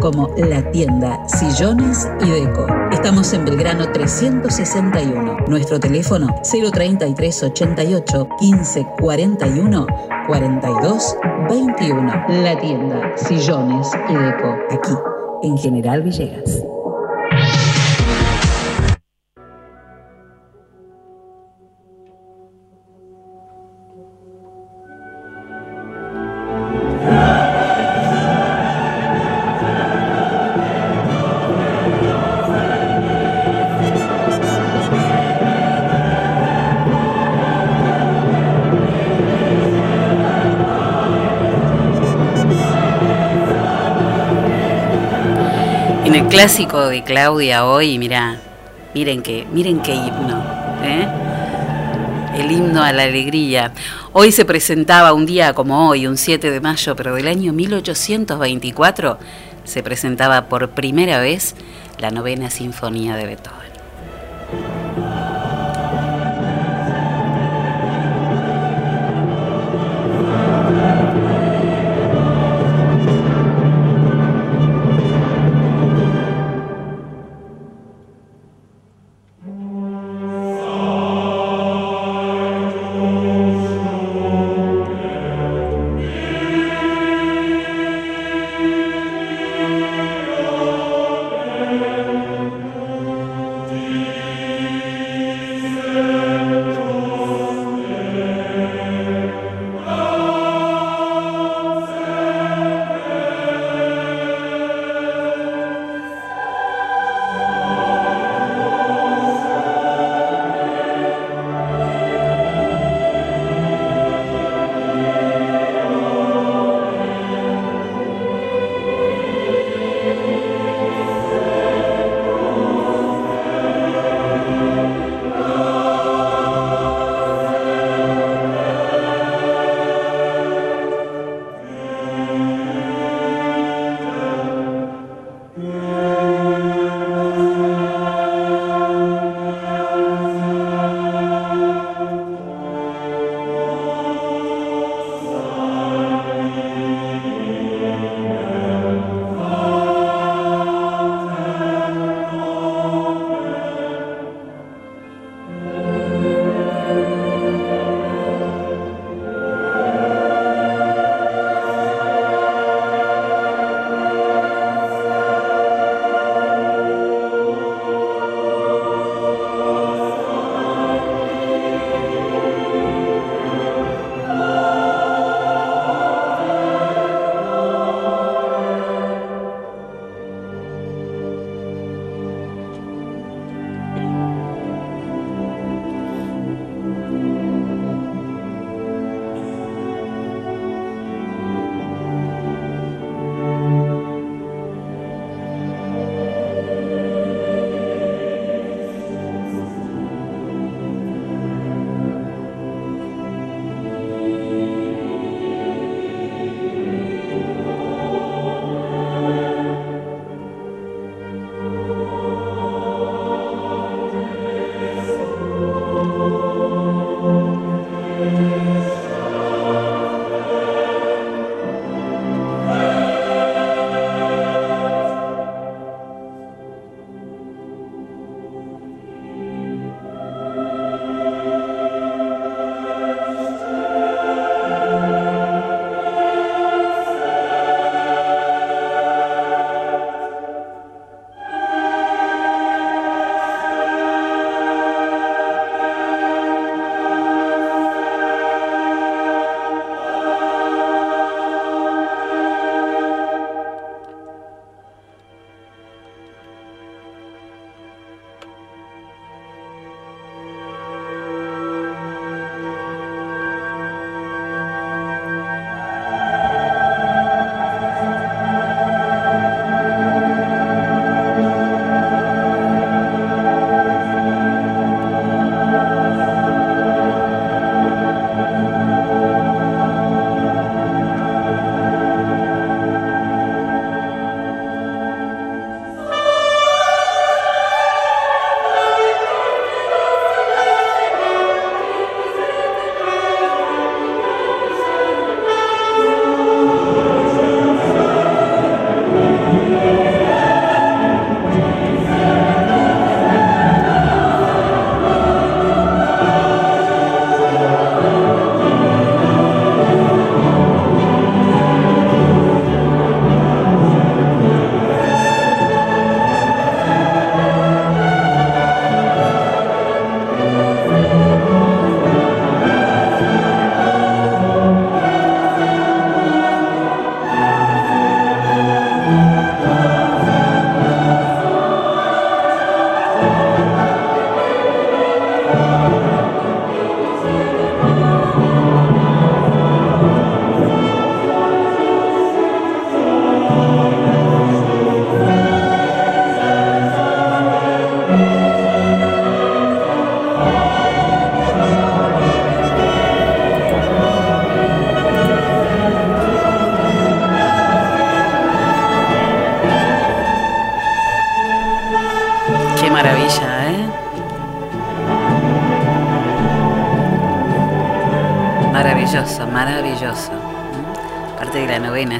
como La Tienda Sillones y Deco. Estamos en Belgrano 361. Nuestro teléfono 033 88 15 41 42 21. La Tienda Sillones y Deco. Aquí, en General Villegas. Clásico de Claudia hoy, mira, miren que, miren qué himno, ¿eh? El himno a la alegría. Hoy se presentaba un día como hoy, un 7 de mayo, pero del año 1824, se presentaba por primera vez la novena sinfonía de Beethoven.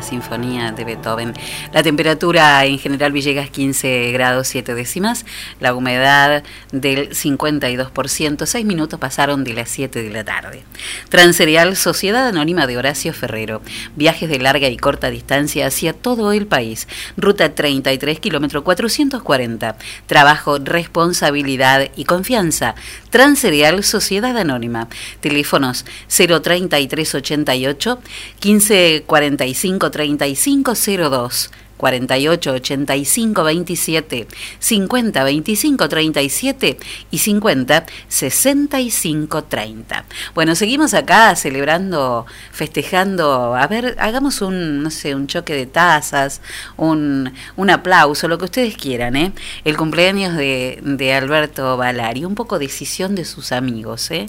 Sinfonía de Beethoven. La temperatura en general Villegas 15 grados 7 décimas, la humedad del 52%, 6 minutos pasaron de las 7 de la tarde. Transerial Sociedad Anónima de Horacio Ferrero, viajes de larga y corta distancia hacia todo el país, ruta 33, kilómetro 440, trabajo, responsabilidad y confianza. Transerial Sociedad Anónima, teléfonos 03388 15 45 35 02 48 85 27 50 25 37 y 50 65 30. Bueno, seguimos acá celebrando, festejando, a ver, hagamos un, no sé, un choque de tazas, un, un aplauso, lo que ustedes quieran, ¿eh? El cumpleaños de, de Alberto Balari, un poco decisión de sus amigos, ¿eh?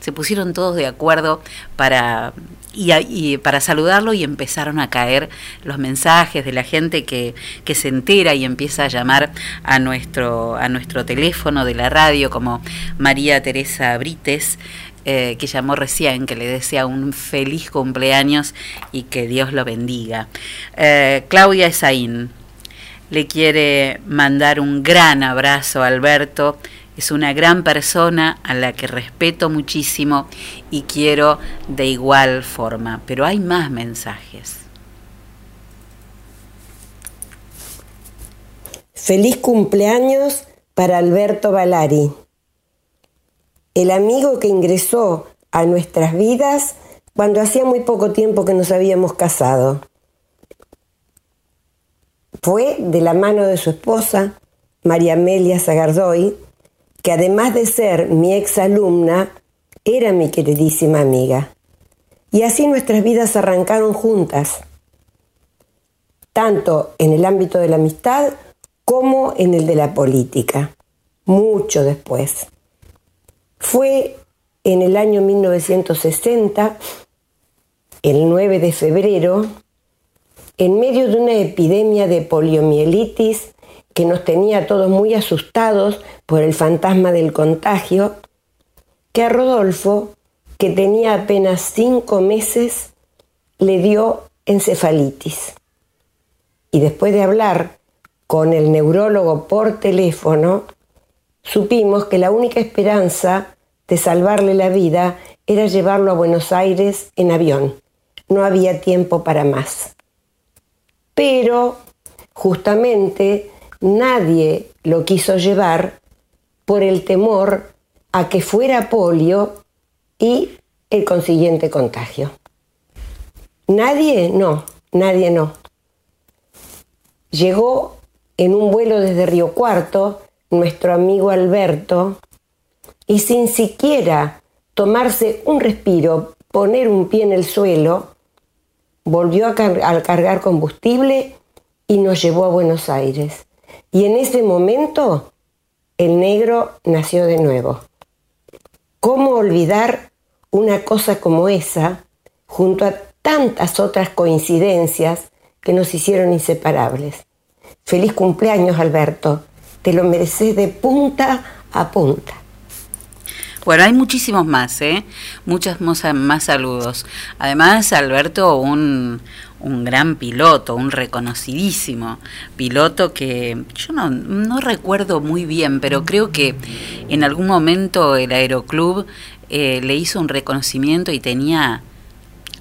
Se pusieron todos de acuerdo para y, para saludarlo y empezaron a caer los mensajes de la gente que, que, se entera y empieza a llamar a nuestro, a nuestro teléfono de la radio, como María Teresa Brites, eh, que llamó recién, que le desea un feliz cumpleaños y que Dios lo bendiga. Eh, Claudia Esaín le quiere mandar un gran abrazo a Alberto es una gran persona a la que respeto muchísimo y quiero de igual forma, pero hay más mensajes. Feliz cumpleaños para Alberto Balari, el amigo que ingresó a nuestras vidas cuando hacía muy poco tiempo que nos habíamos casado. Fue de la mano de su esposa, María Amelia Zagardoy, que además de ser mi ex alumna, era mi queridísima amiga. Y así nuestras vidas arrancaron juntas, tanto en el ámbito de la amistad como en el de la política, mucho después. Fue en el año 1960, el 9 de febrero, en medio de una epidemia de poliomielitis que nos tenía todos muy asustados por el fantasma del contagio, que a Rodolfo, que tenía apenas cinco meses, le dio encefalitis. Y después de hablar con el neurólogo por teléfono, supimos que la única esperanza de salvarle la vida era llevarlo a Buenos Aires en avión. No había tiempo para más. Pero justamente nadie lo quiso llevar por el temor a que fuera polio y el consiguiente contagio. Nadie, no, nadie no. Llegó en un vuelo desde Río Cuarto nuestro amigo Alberto y sin siquiera tomarse un respiro, poner un pie en el suelo, volvió a, car a cargar combustible y nos llevó a Buenos Aires. Y en ese momento el negro nació de nuevo. ¿Cómo olvidar una cosa como esa junto a tantas otras coincidencias que nos hicieron inseparables? Feliz cumpleaños, Alberto. Te lo mereces de punta a punta. Bueno, hay muchísimos más, ¿eh? Muchos más saludos. Además, Alberto, un, un gran piloto, un reconocidísimo piloto que yo no, no, recuerdo muy bien, pero creo que en algún momento el Aeroclub eh, le hizo un reconocimiento y tenía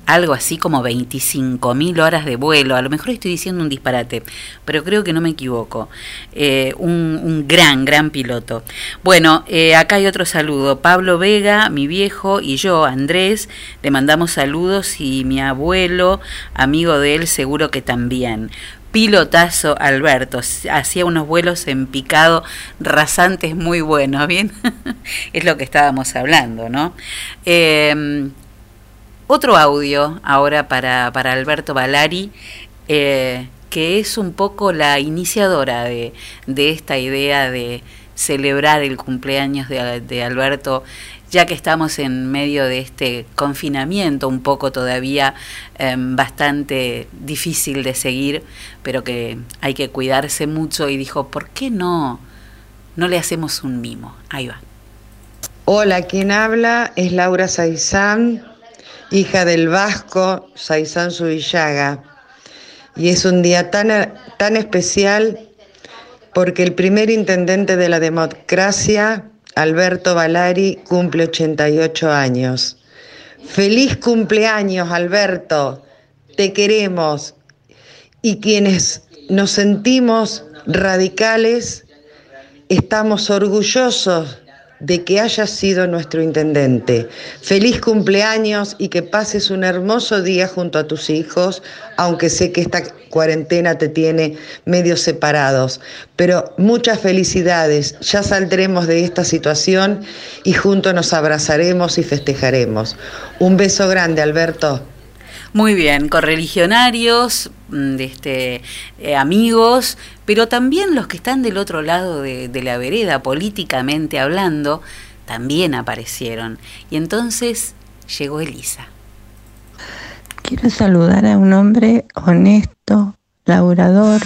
algo así como 25.000 horas de vuelo. A lo mejor estoy diciendo un disparate, pero creo que no me equivoco. Eh, un, gran, gran piloto. Bueno, eh, acá hay otro saludo. Pablo Vega, mi viejo, y yo, Andrés, le mandamos saludos y mi abuelo, amigo de él, seguro que también pilotazo Alberto, hacía unos vuelos en picado rasantes muy buenos, ¿bien? es lo que estábamos hablando, ¿no? Eh, otro audio ahora para, para Alberto Balari, eh, que es un poco la iniciadora de, de, esta idea de celebrar el cumpleaños de, Alberto ya que estamos en medio de este confinamiento un poco todavía eh, bastante difícil de seguir, pero que hay que cuidarse mucho y dijo, ¿por qué no? no le hacemos un mimo. Ahí va. Hola, quien habla es Laura Saizán, hija del vasco Saizán Subillaga. Y es un día tan, tan especial porque el primer intendente de la democracia, Alberto Valari, cumple 88 años. Feliz cumpleaños, Alberto. Te queremos. Y quienes nos sentimos radicales, estamos orgullosos de que hayas sido nuestro intendente. Feliz cumpleaños y que pases un hermoso día junto a tus hijos, aunque sé que esta cuarentena te tiene medio separados. Pero muchas felicidades, ya saldremos de esta situación y juntos nos abrazaremos y festejaremos. Un beso grande, Alberto. Muy bien, correligionarios, mm, este, eh, amigos, pero también los que están del otro lado de, la vereda, políticamente hablando, también aparecieron. Y entonces llegó Elisa. Quiero saludar a un hombre honesto, laburador,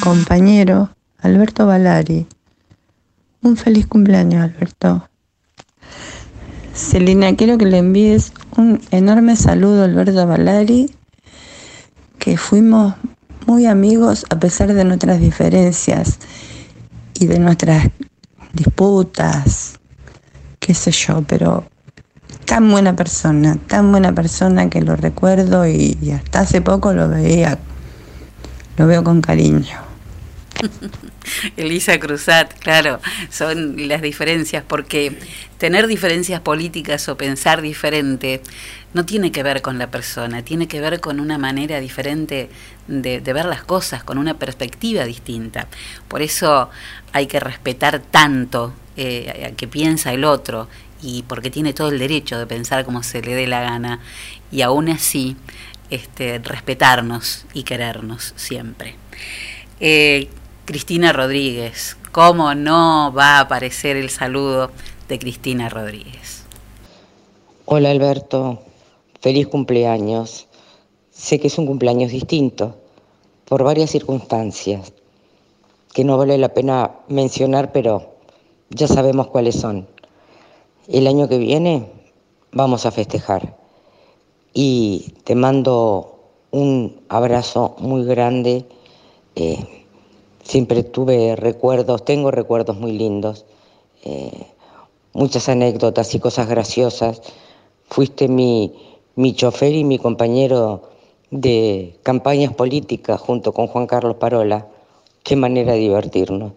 compañero, Alberto Valari. Un feliz cumpleaños, Alberto. Celina, quiero que le envíes un enorme saludo a Alberto Valari, que fuimos muy amigos a pesar de nuestras diferencias y de nuestras disputas, qué sé yo, pero tan buena persona, tan buena persona que lo recuerdo y, y hasta hace poco lo veía, lo veo con cariño. Elisa Cruzat, claro, son las diferencias, porque tener diferencias políticas o pensar diferente no tiene que ver con la persona, tiene que ver con una manera diferente de, ver las cosas, con una perspectiva distinta. Por eso hay que respetar tanto eh, que piensa el otro y porque tiene todo el derecho de pensar como se le dé la gana y aún así este, respetarnos y querernos siempre. Eh, Cristina Rodríguez, ¿cómo no va a aparecer el saludo de Cristina Rodríguez? Hola Alberto, feliz cumpleaños. Sé que es un cumpleaños distinto por varias circunstancias que no vale la pena mencionar, pero ya sabemos cuáles son. El año que viene vamos a festejar y te mando un abrazo muy grande. eh, siempre tuve recuerdos, tengo recuerdos muy lindos, eh, muchas anécdotas y cosas graciosas. Fuiste mi, mi chofer y mi compañero de campañas políticas junto con Juan Carlos Parola. Qué manera de divertirnos.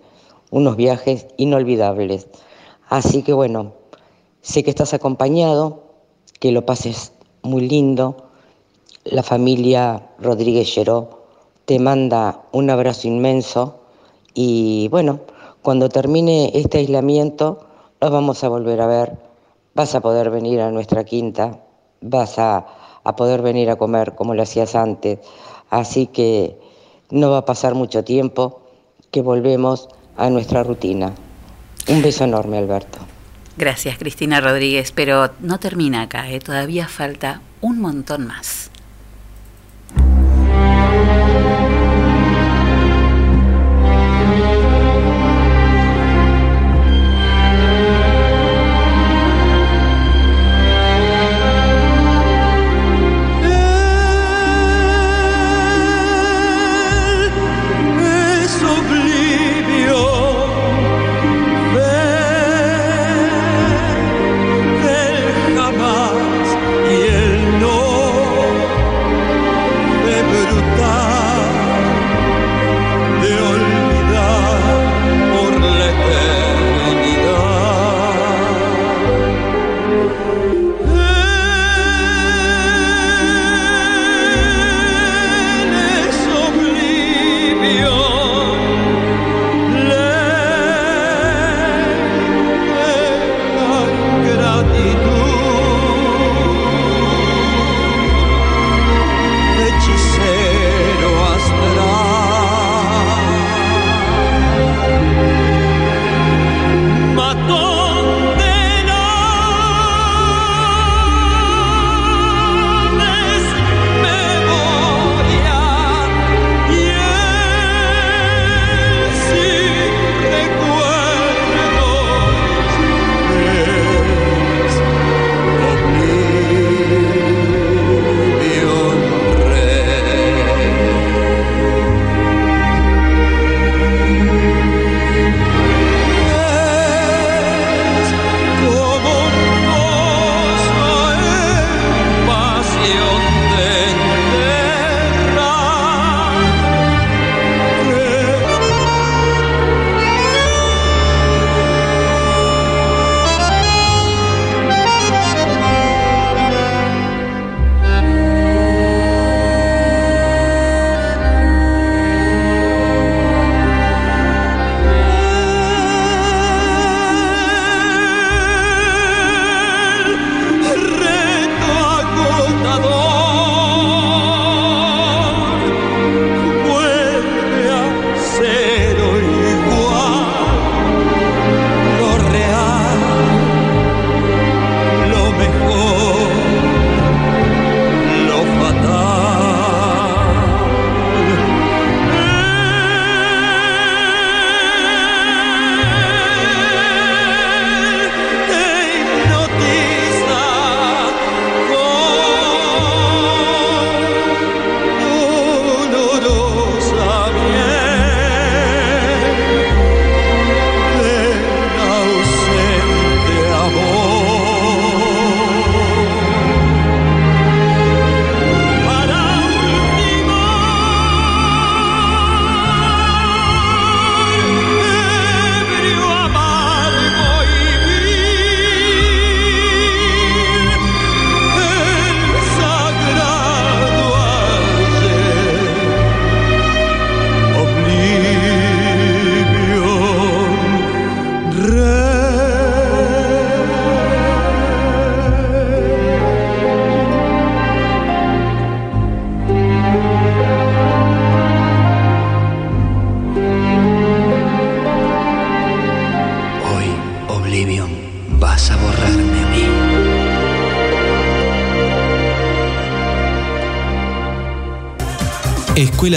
Unos viajes inolvidables. Así que bueno, sé que estás acompañado, que lo pases muy lindo. La familia Rodríguez Lleró te manda un abrazo inmenso y bueno, cuando termine este aislamiento nos vamos a volver a ver. Vas a poder venir a nuestra quinta, vas a, a poder venir a comer como lo hacías antes. Así que no va a pasar mucho tiempo que volvemos a nuestra rutina. Un beso enorme, Alberto. Gracias, Cristina Rodríguez, pero no termina acá, ¿eh? todavía falta un montón más.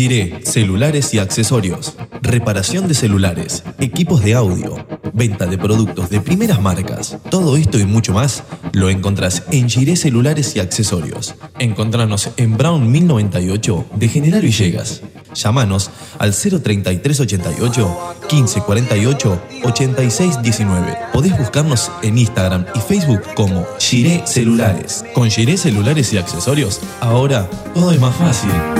Giré, celulares y accesorios. Reparación de celulares, equipos de audio, venta de productos de primeras marcas. Todo esto y mucho más lo encontrás en Giré Celulares y Accesorios. Encontranos en Brown 1098 de General Villegas. Llámanos al 03388 1548 8619. Podés buscarnos en Instagram y Facebook como Giré Celulares. Con Giré Celulares y Accesorios, ahora todo es más fácil.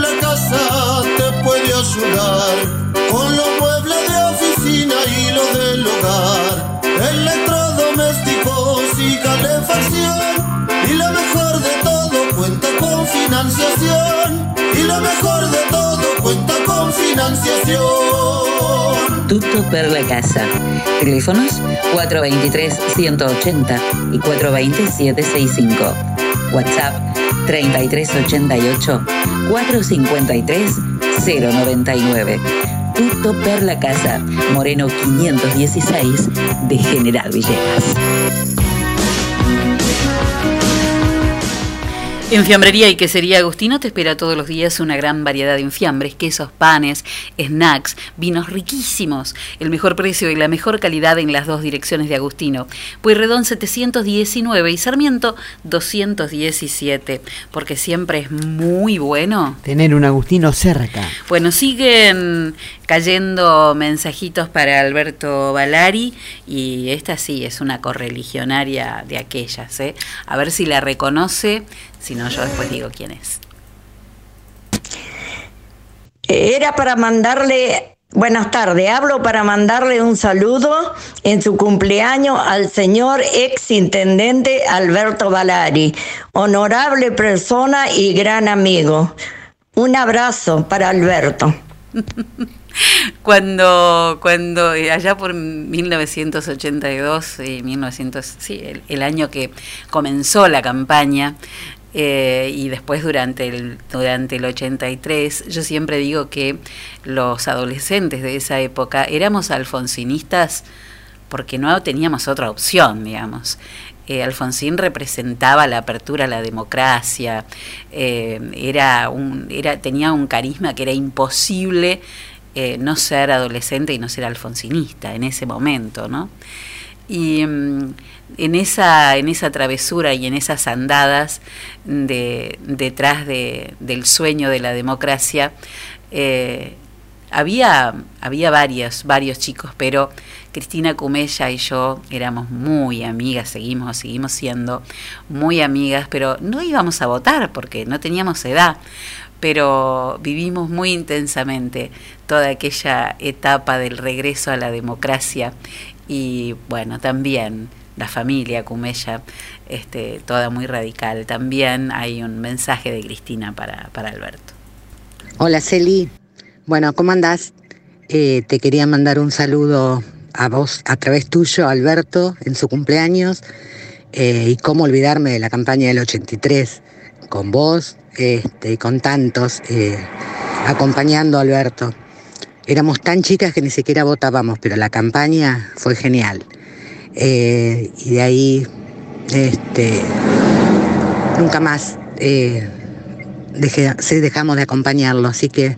La casa te puede ayudar con los muebles de oficina y los del hogar, electrodomésticos y calefacción. Y lo mejor de todo cuenta con financiación. Y lo mejor de todo cuenta con financiación. Tutto per la casa. Teléfonos 423-180 y 420-765. WhatsApp 3388-453-099. Tutto per la casa. Moreno 516 de General Villegas. En Fiambrería y Quesería Agustino te espera todos los días una gran variedad de infiambres, quesos, panes, snacks, vinos riquísimos, el mejor precio y la mejor calidad en las dos direcciones de Agustino. Pueyrredón 719 y Sarmiento 217, porque siempre es muy bueno. Tener un Agustino cerca. Bueno, siguen cayendo mensajitos para Alberto Balari y esta sí es una correligionaria de aquellas, ¿eh? A ver si la reconoce, si no yo después digo quién es. Era para mandarle, buenas tardes, hablo para mandarle un saludo en su cumpleaños al señor ex intendente Alberto Balari, honorable persona y gran amigo. Un abrazo para Alberto. Cuando, cuando eh, allá por 1982, y 1900, sí, el, año que comenzó la campaña, eh, y después durante el, durante el 83, yo siempre digo que los adolescentes de esa época éramos alfonsinistas porque no teníamos otra opción, digamos. Eh, Alfonsín representaba la apertura a la democracia, eh, era un, era, tenía un carisma que era imposible eh, no ser adolescente y no ser alfonsinista en ese momento, ¿no? Y mm, en esa, en esa travesura y en esas andadas de, detrás de, del sueño de la democracia, eh, había, había varios, varios chicos, pero Cristina Cumella y yo éramos muy amigas, seguimos, seguimos siendo muy amigas, pero no íbamos a votar porque no teníamos edad, pero vivimos muy intensamente toda aquella etapa del regreso a la democracia y bueno, también la familia Cumella, este, toda muy radical. También hay un mensaje de Cristina para, para Alberto. Hola Celi, bueno, ¿cómo andás? Eh, te quería mandar un saludo a vos a través tuyo, Alberto, en su cumpleaños. eh, y cómo olvidarme de la campaña del 83, con vos este, con tantos, eh, acompañando a Alberto. Éramos tan chicas que ni siquiera votábamos, pero la campaña fue genial. Eh, y de ahí, este, nunca más eh, dejamos de acompañarlo. Así que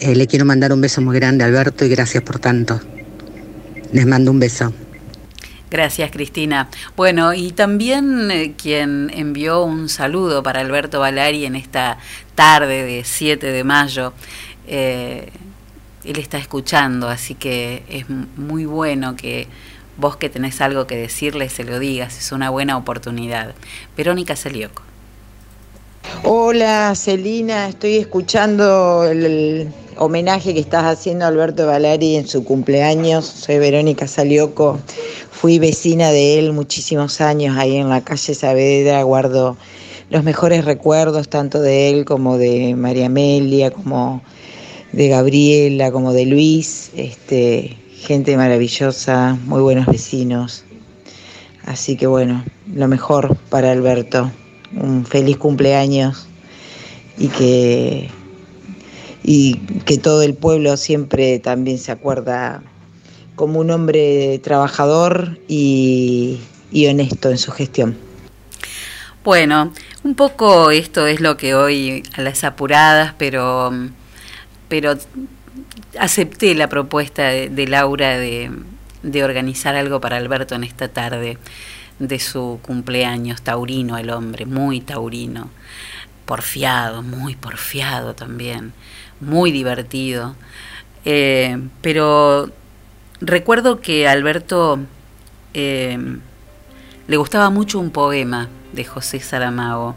le quiero mandar un beso muy grande a Alberto y gracias por tanto. Les mando un beso. Gracias, Cristina. Bueno, y también eh, quien envió un saludo para Alberto Valari en esta tarde de 7 de mayo. eh, él está escuchando, así que es muy bueno que vos que tenés algo que decirle se lo digas, es una buena oportunidad. Verónica Celioco. Hola Celina, estoy escuchando el, el homenaje que estás haciendo a Alberto Valari en su cumpleaños. Soy Verónica Salioco, fui vecina de él muchísimos años ahí en la calle Saavedra, guardo los mejores recuerdos tanto de él como de María Amelia, como de Gabriela, como de Luis, este, gente maravillosa, muy buenos vecinos. Así que bueno, lo mejor para Alberto. Un feliz cumpleaños y que y que todo el pueblo siempre también se acuerda como un hombre trabajador y, y honesto en su gestión. Bueno, un poco esto es lo que hoy a las apuradas, pero, pero acepté la propuesta de, Laura de, de organizar algo para Alberto en esta tarde de su cumpleaños, taurino el hombre, muy taurino, porfiado, muy porfiado también, muy divertido. Eh, pero recuerdo que a Alberto eh, le gustaba mucho un poema de José Saramago.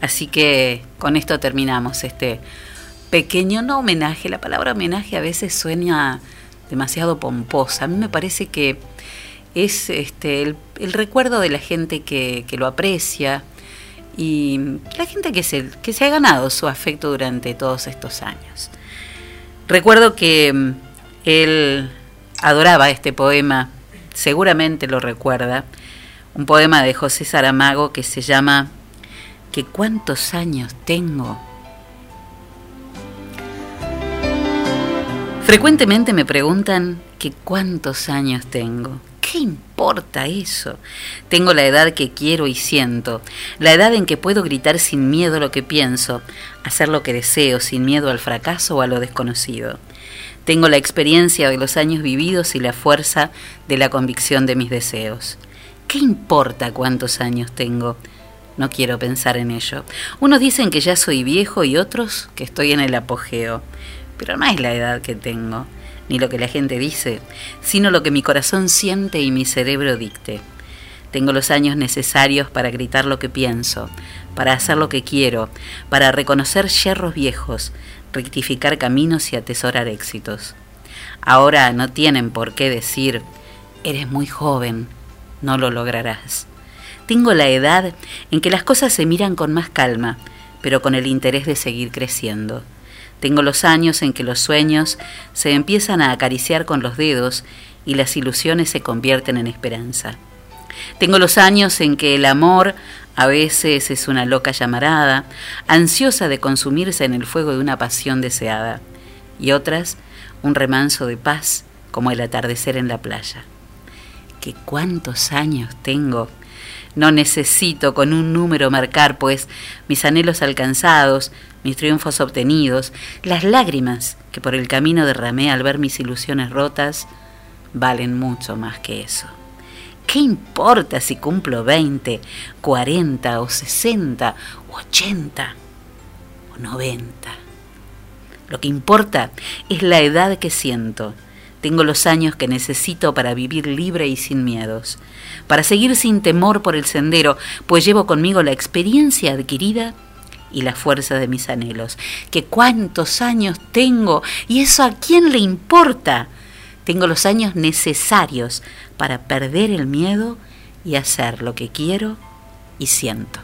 Así que con esto terminamos este pequeño, no homenaje, la palabra homenaje a veces suena demasiado pomposa. A mí me parece que es este, el, recuerdo de la gente que, lo aprecia y la gente que se, ha ganado su afecto durante todos estos años. Recuerdo que mm, él adoraba este poema, seguramente lo recuerda, un poema de José Saramago que se llama ¿Que cuántos años tengo? Frecuentemente me preguntan que cuántos años tengo. ¿Qué importa eso? Tengo la edad que quiero y siento, la edad en que puedo gritar sin miedo lo que pienso, hacer lo que deseo sin miedo al fracaso o a lo desconocido. Tengo la experiencia de los años vividos y la fuerza de la convicción de mis deseos. ¿Qué importa cuántos años tengo? No quiero pensar en ello. Unos dicen que ya soy viejo y otros que estoy en el apogeo. Pero no es la edad que tengo, ni lo que la gente dice, sino lo que mi corazón siente y mi cerebro dicte. Tengo los años necesarios para gritar lo que pienso, para hacer lo que quiero, para reconocer yerros viejos, rectificar caminos y atesorar éxitos. Ahora no tienen por qué decir, eres muy joven, no lo lograrás. Tengo la edad en que las cosas se miran con más calma, pero con el interés de seguir creciendo. Tengo los años en que los sueños se empiezan a acariciar con los dedos y las ilusiones se convierten en esperanza. Tengo los años en que el amor a veces es una loca llamarada, ansiosa de consumirse en el fuego de una pasión deseada, y otras un remanso de paz como el atardecer en la playa. ¿Que cuántos años tengo? No necesito con un número marcar, pues mis anhelos alcanzados, mis triunfos obtenidos, las lágrimas que por el camino derramé al ver mis ilusiones rotas, valen mucho más que eso. ¿Qué importa si cumplo 20, 40 o 60 o 80 o 90? Lo que importa es la edad que siento. Tengo los años que necesito para vivir libre y sin miedos, para seguir sin temor por el sendero, pues llevo conmigo la experiencia adquirida y la fuerza de mis anhelos. Que cuántos años tengo y eso a quién le importa. Tengo los años necesarios para perder el miedo y hacer lo que quiero y siento.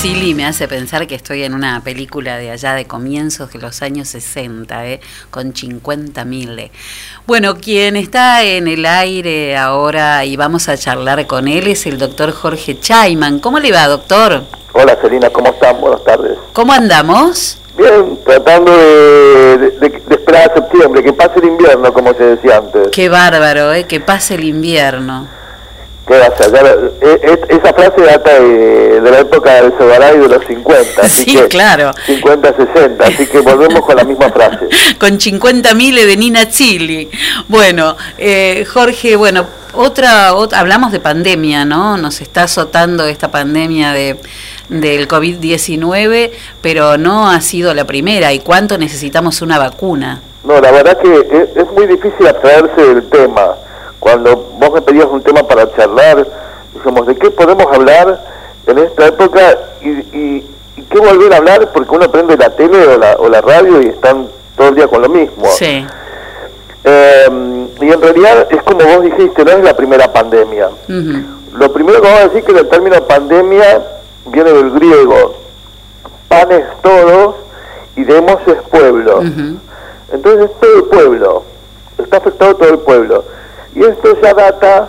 Chili me hace pensar que estoy en una película de allá de comienzos de los años 60, ¿eh? con 50.000. Bueno, quien está en el aire ahora y vamos a charlar con él es el doctor Jorge Chaiman. ¿Cómo le va, doctor? Hola Celina, ¿cómo están? Buenas tardes. ¿Cómo andamos? Bien, tratando de- de esperar a septiembre, que pase el invierno, como se decía antes. Qué bárbaro, ¿eh? que pase el invierno. ¿Qué va a ser? Ya la- e- e- esa frase data de, de la época del Sogaray de los 50, así Sí, que claro. 50, 60, así que volvemos con la misma frase. con 50.000 de Nina Chili. Bueno, eh, Jorge, bueno, otra, otra, hablamos de pandemia, ¿no? Nos está azotando esta pandemia de del COVID-19, pero no ha sido la primera. ¿Y cuánto necesitamos una vacuna? No, la verdad que es, es muy difícil abstraerse del tema. Cuando vos me pedías un tema para charlar, dijimos, ¿de qué podemos hablar en esta época y, y, y qué volver a hablar? Porque uno prende la tele o la, o la radio y están todo el día con lo mismo. Sí. Eh, y en realidad es como vos dijiste, no es la primera pandemia. Lo primero que vamos a decir que el término pandemia viene del griego. Pan es todos y demos es pueblo. Entonces todo el pueblo, está afectado todo el pueblo. Y esto ya data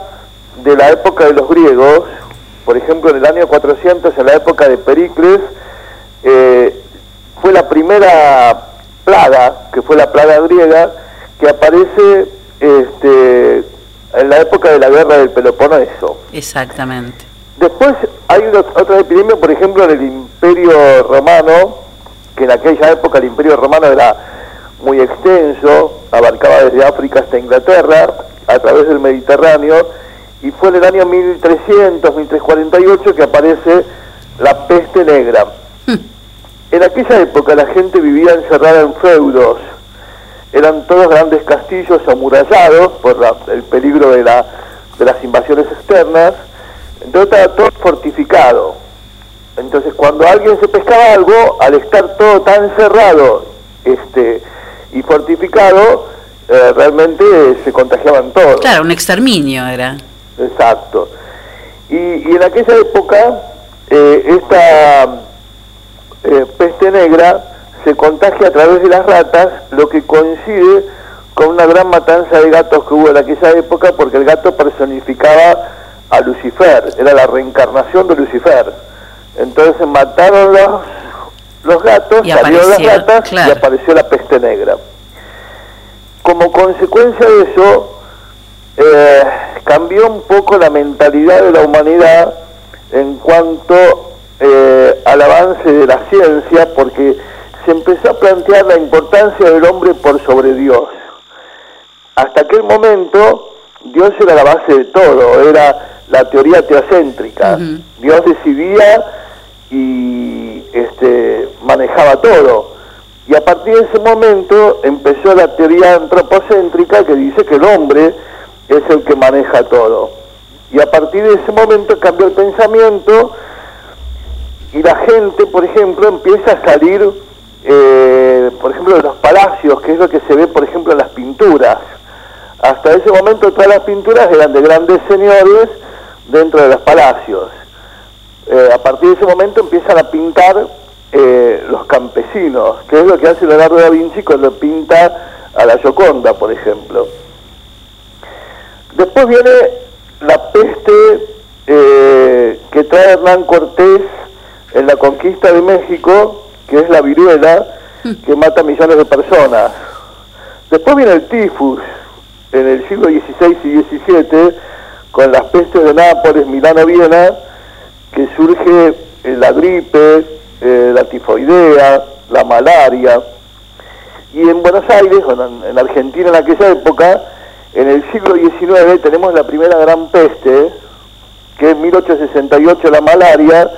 de la época de los griegos, por ejemplo en el año 400, en la época de Pericles, eh, fue la primera plaga, que fue la plaga griega, que aparece este, en la época de la guerra del Peloponeso. Exactamente. Después hay una- otra epidemia, por ejemplo, en el Imperio Romano, que en aquella época el Imperio Romano era muy extenso, abarcaba desde África hasta Inglaterra, a través del Mediterráneo, y fue en el año 1300, 1348 que aparece la peste negra. En aquella época la gente vivía encerrada en feudos, eran todos grandes castillos amurallados por la- el peligro de, la, de las invasiones externas, entonces estaba todo fortificado. Entonces cuando alguien se pescaba algo, al estar todo tan cerrado este, y fortificado, eh, realmente se contagiaban todos. Claro, un exterminio era. Exacto. Y, y en aquella época, eh, esta eh, peste negra se contagia a través de las ratas, lo que coincide con una gran matanza de gatos que hubo en aquella época, porque el gato personificaba a Lucifer, era la reencarnación de Lucifer. Entonces mataron los, los gatos, Y salieron las ratas claro. y apareció la peste negra. Como consecuencia de eso, eh, cambió un poco la mentalidad de la humanidad en cuanto eh, al avance de la ciencia, porque se empezó a plantear la importancia del hombre por sobre Dios. Hasta aquel momento, Dios era la base de todo, era la teoría teocéntrica. Dios decidía y este, manejaba todo. Y a partir de ese momento empezó la teoría antropocéntrica que dice que el hombre es el que maneja todo. Y a partir de ese momento cambió el pensamiento y la gente, por ejemplo, empieza a salir, eh, por ejemplo, de los palacios, que es lo que se ve, por ejemplo, en las pinturas. Hasta ese momento todas las pinturas eran de grandes señores dentro de los palacios. Eh, a partir de ese momento empiezan a pintar eh, los campesinos, que es lo que hace Leonardo da Vinci cuando pinta a la Gioconda, por ejemplo. Después viene la peste eh, que trae Hernán Cortés en la conquista de México, que es la viruela, que mata millones de personas. Después viene el tifus en el siglo XVI y XVII, con las pestes de Nápoles, Milano, Viena, que surge la gripe, eh, la tifoidea, la malaria. Y en Buenos Aires, bueno, en, en Argentina en aquella época, en el siglo XIX tenemos la primera gran peste, que es 1868 la malaria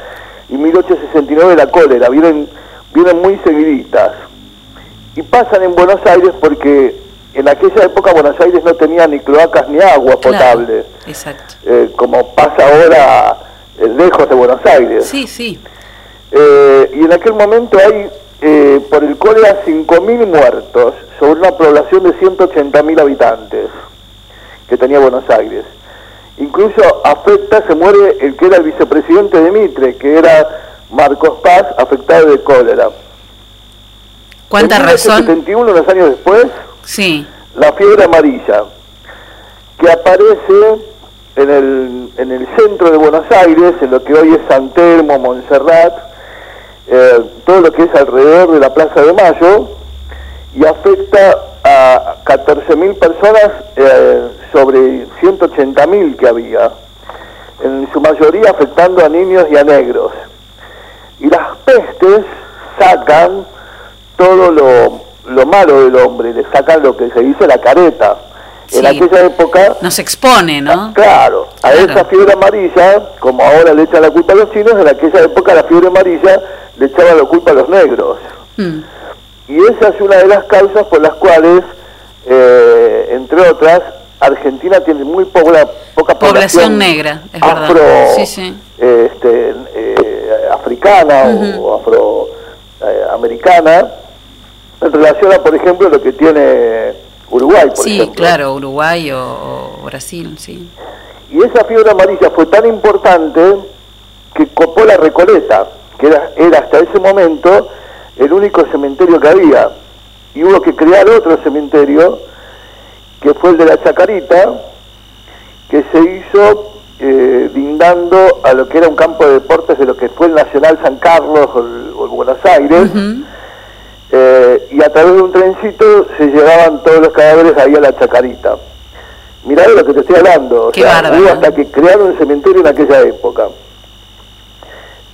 y 1869 la cólera, vienen, vienen muy seguiditas. Y pasan en Buenos Aires porque en aquella época Buenos Aires no tenía ni cloacas ni agua potable, Exacto. eh, como pasa ahora eh, lejos de Buenos Aires. Sí, sí. Eh, y en aquel momento hay eh, por el cólera 5.000 muertos sobre una población de 180.000 habitantes que tenía Buenos Aires. Incluso afecta, se muere el que era el vicepresidente de Mitre, que era Marcos Paz, afectado de cólera. ¿Cuánta en razón? 1971, unos años después, Sí. la fiebre amarilla, que aparece en el, en el centro de Buenos Aires, en lo que hoy es San Telmo, Montserrat, eh, todo lo que es alrededor de la Plaza de Mayo, y afecta a 14.000 personas eh, sobre 180.000 que había, en su mayoría afectando a niños y a negros. Y las pestes sacan todo lo, lo malo del hombre, le sacan lo que se dice la careta. En aquella época, Nos expone, ¿no? claro, a esa fiebre amarilla, como ahora le echan la culpa a los chinos, en aquella época la fiebre amarilla le echaba la culpa a los negros. Mm. Y esa es una de las causas por las cuales, eh, entre otras, Argentina tiene muy poca, poca Población población negra, es verdad. afro, Sí, sí. eh, este, eh, africana Ujú. o afroamericana, en relación a, por ejemplo, lo que tiene Uruguay, por Sí, ejemplo. claro, Uruguay o, o Brasil, sí. Y esa fiebre amarilla fue tan importante que copó la Recoleta, que era, era hasta ese momento el único cementerio que había. Y hubo que crear otro cementerio, que fue el de la Chacarita, que se hizo eh, lindando a lo que era un campo de deportes de lo que fue el Nacional San Carlos o el, o el Buenos Aires. Eh, y a través de un trencito se llevaban todos los cadáveres ahí a la Chacarita. Mirá de lo que te estoy hablando. O Qué sea, hasta que crearon el cementerio en aquella época.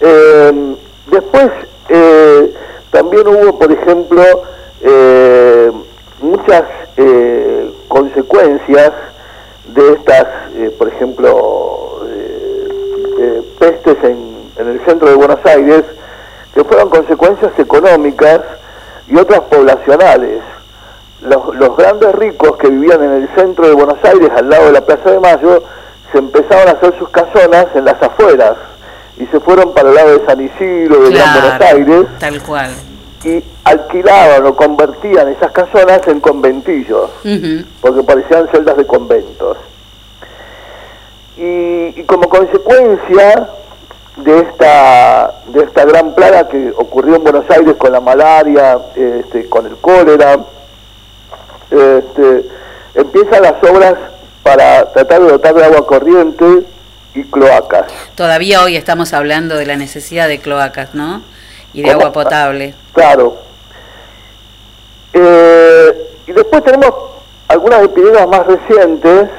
Eh, después eh, también hubo, por ejemplo, eh, muchas consecuencias de estas, por ejemplo, pestes en, en el centro de Buenos Aires, que fueron consecuencias económicas y otras poblacionales. los, los grandes ricos que vivían en el centro de Buenos Aires, al lado de la Plaza de Mayo, se empezaron a hacer sus casonas en las afueras y se fueron para el lado de San Isidro, de Gran Buenos Aires, Tal cual. y alquilaban o convertían esas casonas en conventillos, porque parecían celdas de conventos. Y, y como consecuencia de esta, de esta gran plaga que ocurrió en Buenos Aires con la malaria, este, con el cólera, este, empiezan las obras para tratar de dotar de agua corriente y cloacas. Todavía hoy estamos hablando de la necesidad de cloacas, ¿no? Y de ¿Cómo? agua potable. Claro. Eh, y después tenemos algunas epidemias más recientes,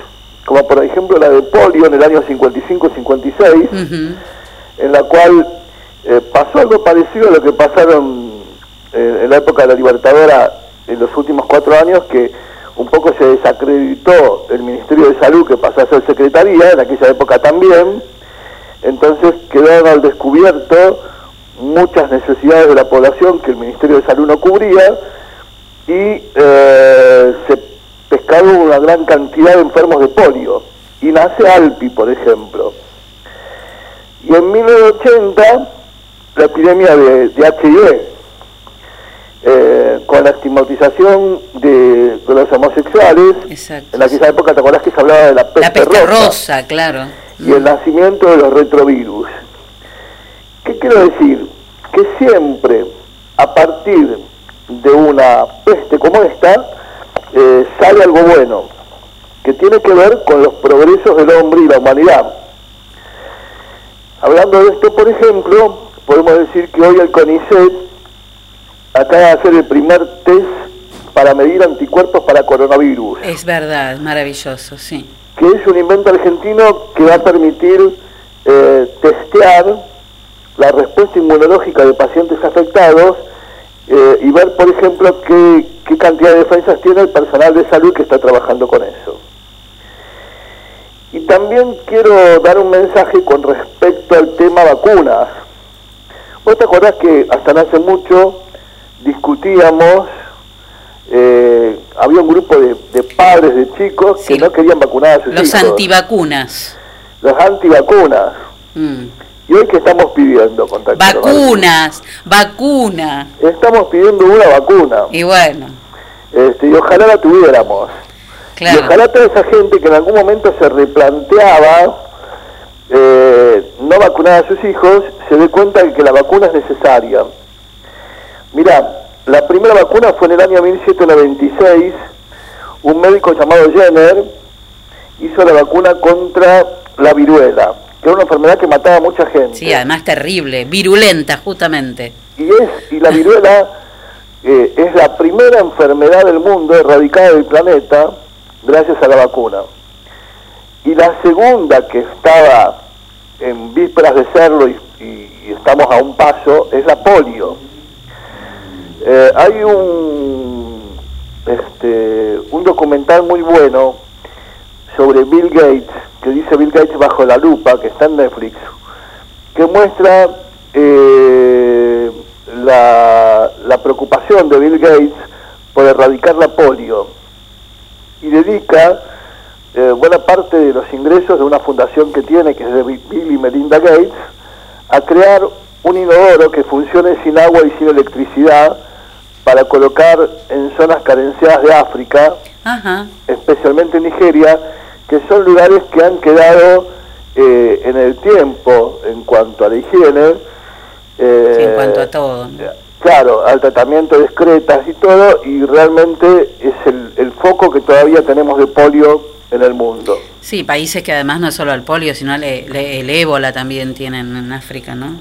como por ejemplo la de polio en el año 55-56, Ujú. en la cual eh, pasó algo parecido a lo que pasaron eh, en la época de la Libertadora en los últimos cuatro años, que un poco se desacreditó el Ministerio de Salud, que pasó a ser Secretaría, en aquella época también, entonces quedaron al descubierto muchas necesidades de la población que el Ministerio de Salud no cubría y eh, se pescaron una gran cantidad de enfermos de polio y nace Alpi, por ejemplo. Y en 1980 la epidemia de, de HIV, eh, con la estigmatización de, de los homosexuales, Exacto. en aquella época te acordás que se hablaba de la peste, La peste rosa rosa, claro. y el nacimiento de los retrovirus. ¿Qué quiero decir? Que siempre a partir de una peste como esta eh, sale algo bueno, que tiene que ver con los progresos del hombre y la humanidad. Hablando de esto, por ejemplo, podemos decir que hoy el CONICET acaba de hacer el primer test para medir anticuerpos para coronavirus Es verdad, maravilloso, sí. que es un invento argentino que va a permitir eh, testear la respuesta inmunológica de pacientes afectados eh, y ver, por ejemplo, qué, qué cantidad de defensas tiene el personal de salud que está trabajando con eso. Y también quiero dar un mensaje con respecto al tema vacunas. ¿Vos te acordás que hasta no hace mucho discutíamos, eh, había un grupo de, de padres de chicos que no querían vacunar a sus Los hijos? antivacunas. Los antivacunas. Mm. ¿Y hoy qué estamos pidiendo? Vacunas, vacuna. Estamos pidiendo una vacuna. Y bueno, Este, y ojalá la tuviéramos. Y ojalá toda esa gente que en algún momento se replanteaba eh, no vacunar a sus hijos, se dé cuenta de que la vacuna es necesaria. Mira, la primera vacuna fue en el año 1796, un médico llamado Jenner hizo la vacuna contra la viruela, que era una enfermedad que mataba a mucha gente. Sí, además terrible, virulenta justamente. Y, es, y la viruela eh, es la primera enfermedad del mundo erradicada del planeta gracias a la vacuna. Y la segunda que estaba en vísperas de serlo y, y- y estamos a un paso es la polio. Eh, hay un, este, un documental muy bueno sobre Bill Gates, que dice Bill Gates bajo la lupa, que está en Netflix, que muestra eh, la, la preocupación de Bill Gates por erradicar la polio y dedica eh, buena parte de los ingresos de una fundación que tiene, que es de Bill y Melinda Gates, a crear un inodoro que funcione sin agua y sin electricidad para colocar en zonas carenciadas de África, Ajá. especialmente en Nigeria, que son lugares que han quedado eh, en el tiempo en cuanto a la higiene. eh, Sí, en cuanto a todo. ¿no? Claro, al tratamiento de excretas y todo, y realmente es el, el foco que todavía tenemos de polio en el mundo. Sí, países que además no solo el polio, sino le- le- el ébola también tienen en África, ¿no?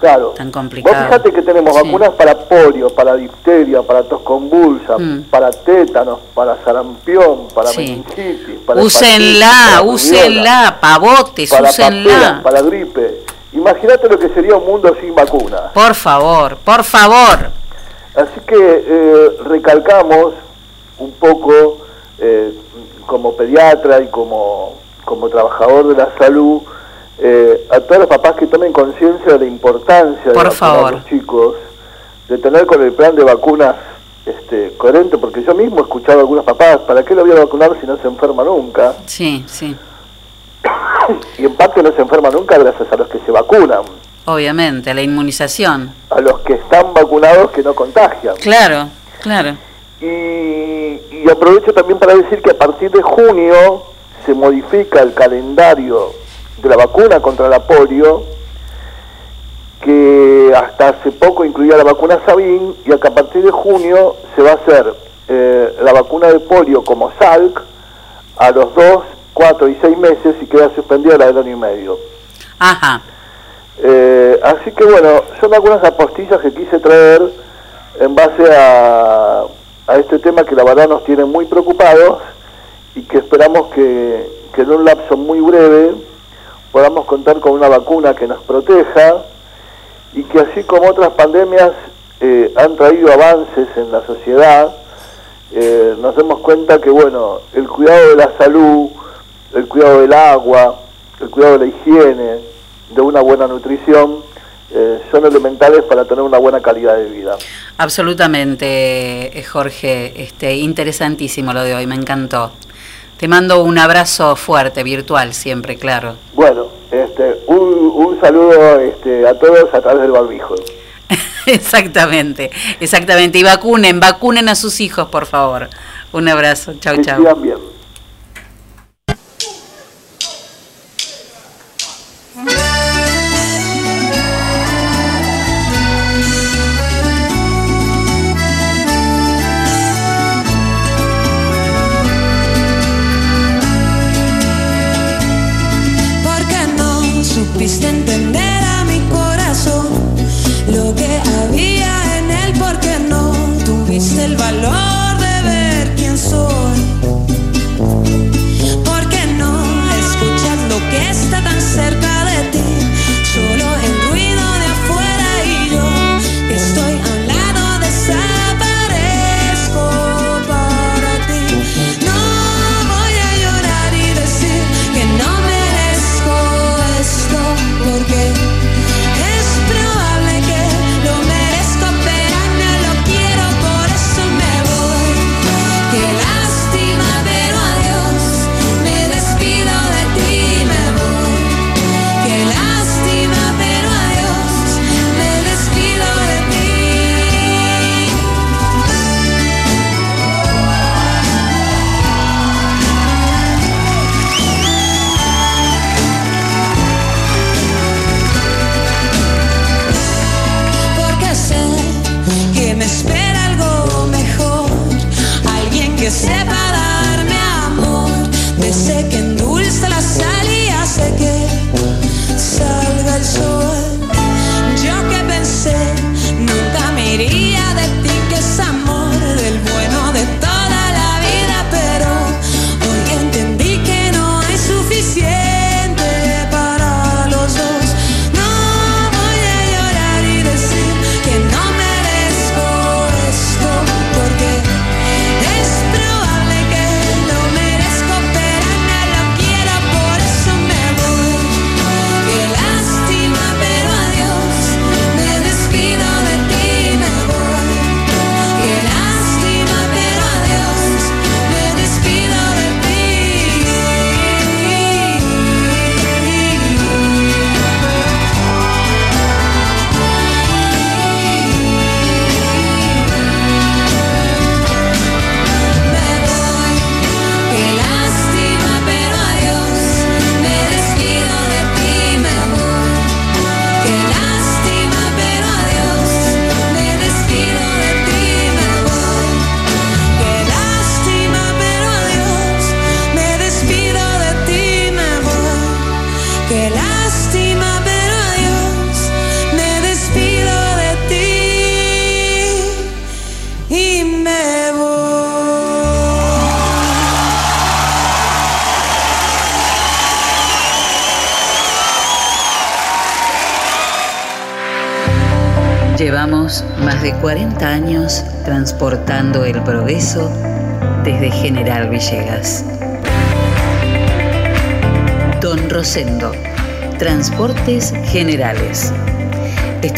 Claro. Tan Vos complicado. fíjate que tenemos Sí. vacunas para polio, para difteria, para tos convulsa, Mm. para tétanos, para sarampión, para Sí. meningitis, para Úsenla, úsenla, pavotes, para úsenla. papera, para gripe. Imagínate lo que sería un mundo sin vacunas. Por favor, por favor. Así que eh, recalcamos un poco, eh, como pediatra y como, como trabajador de la salud, eh, a todos los papás que tomen conciencia de la importancia de Por vacunar favor. a los chicos, de tener con el plan de vacunas este, coherente, porque yo mismo he escuchado a algunos papás, ¿para qué lo voy a vacunar si no se enferma nunca? Sí, sí, Y en parte no se enferma nunca gracias a los que se vacunan, obviamente, la inmunización. a los que están vacunados que no contagian. Claro, claro. Y, y aprovecho también para decir que a partir de junio se modifica el calendario de la vacuna contra la polio, que hasta hace poco incluía la vacuna Sabin, y que a partir de junio se va a hacer eh, la vacuna de polio como Salk a los 2, 4 y 6 meses y queda suspendida la del año y medio. Ajá. Eh, así que bueno, son algunas apostillas que quise traer en base a, a este tema que la verdad nos tiene muy preocupados y que esperamos que, que en un lapso muy breve podamos contar con una vacuna que nos proteja y que así como otras pandemias eh, han traído avances en la sociedad, eh, nos demos cuenta que bueno, el cuidado de la salud, el cuidado del agua, el cuidado de la higiene, de una buena nutrición, eh, son elementales para tener una buena calidad de vida. Absolutamente, Jorge. Este, interesantísimo lo de hoy, me encantó. Te mando un abrazo fuerte, virtual siempre, claro. Bueno, este, un, un saludo este, a todos a través del barbijo. exactamente, exactamente. Y vacunen, vacunen a sus hijos, por favor. Un abrazo, chau, Que chau. sigan bien.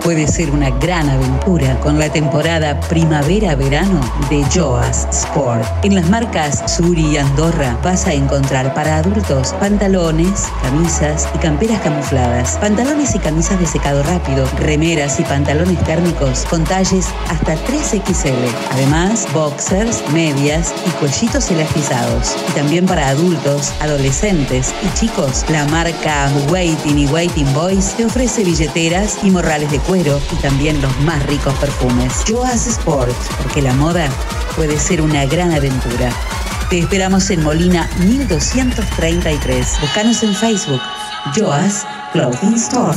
puede ser una gran aventura con la temporada primavera-verano de Joas Sport. En las marcas Suri y Andorra vas a encontrar para adultos pantalones, camisas y camperas camufladas, pantalones y camisas de secado rápido, remeras y pantalones térmicos con talles hasta 3XL. Además, boxers, medias y cuellitos elastizados. Y también para adultos, adolescentes y chicos, la marca Waiting y Waiting Boys te ofrece billeteras y morrales de cuero y también los más ricos perfumes. Joas Sport, porque la moda puede ser una gran aventura. Te esperamos en Molina 1233. Búscanos en Facebook, Joas Clothing Store.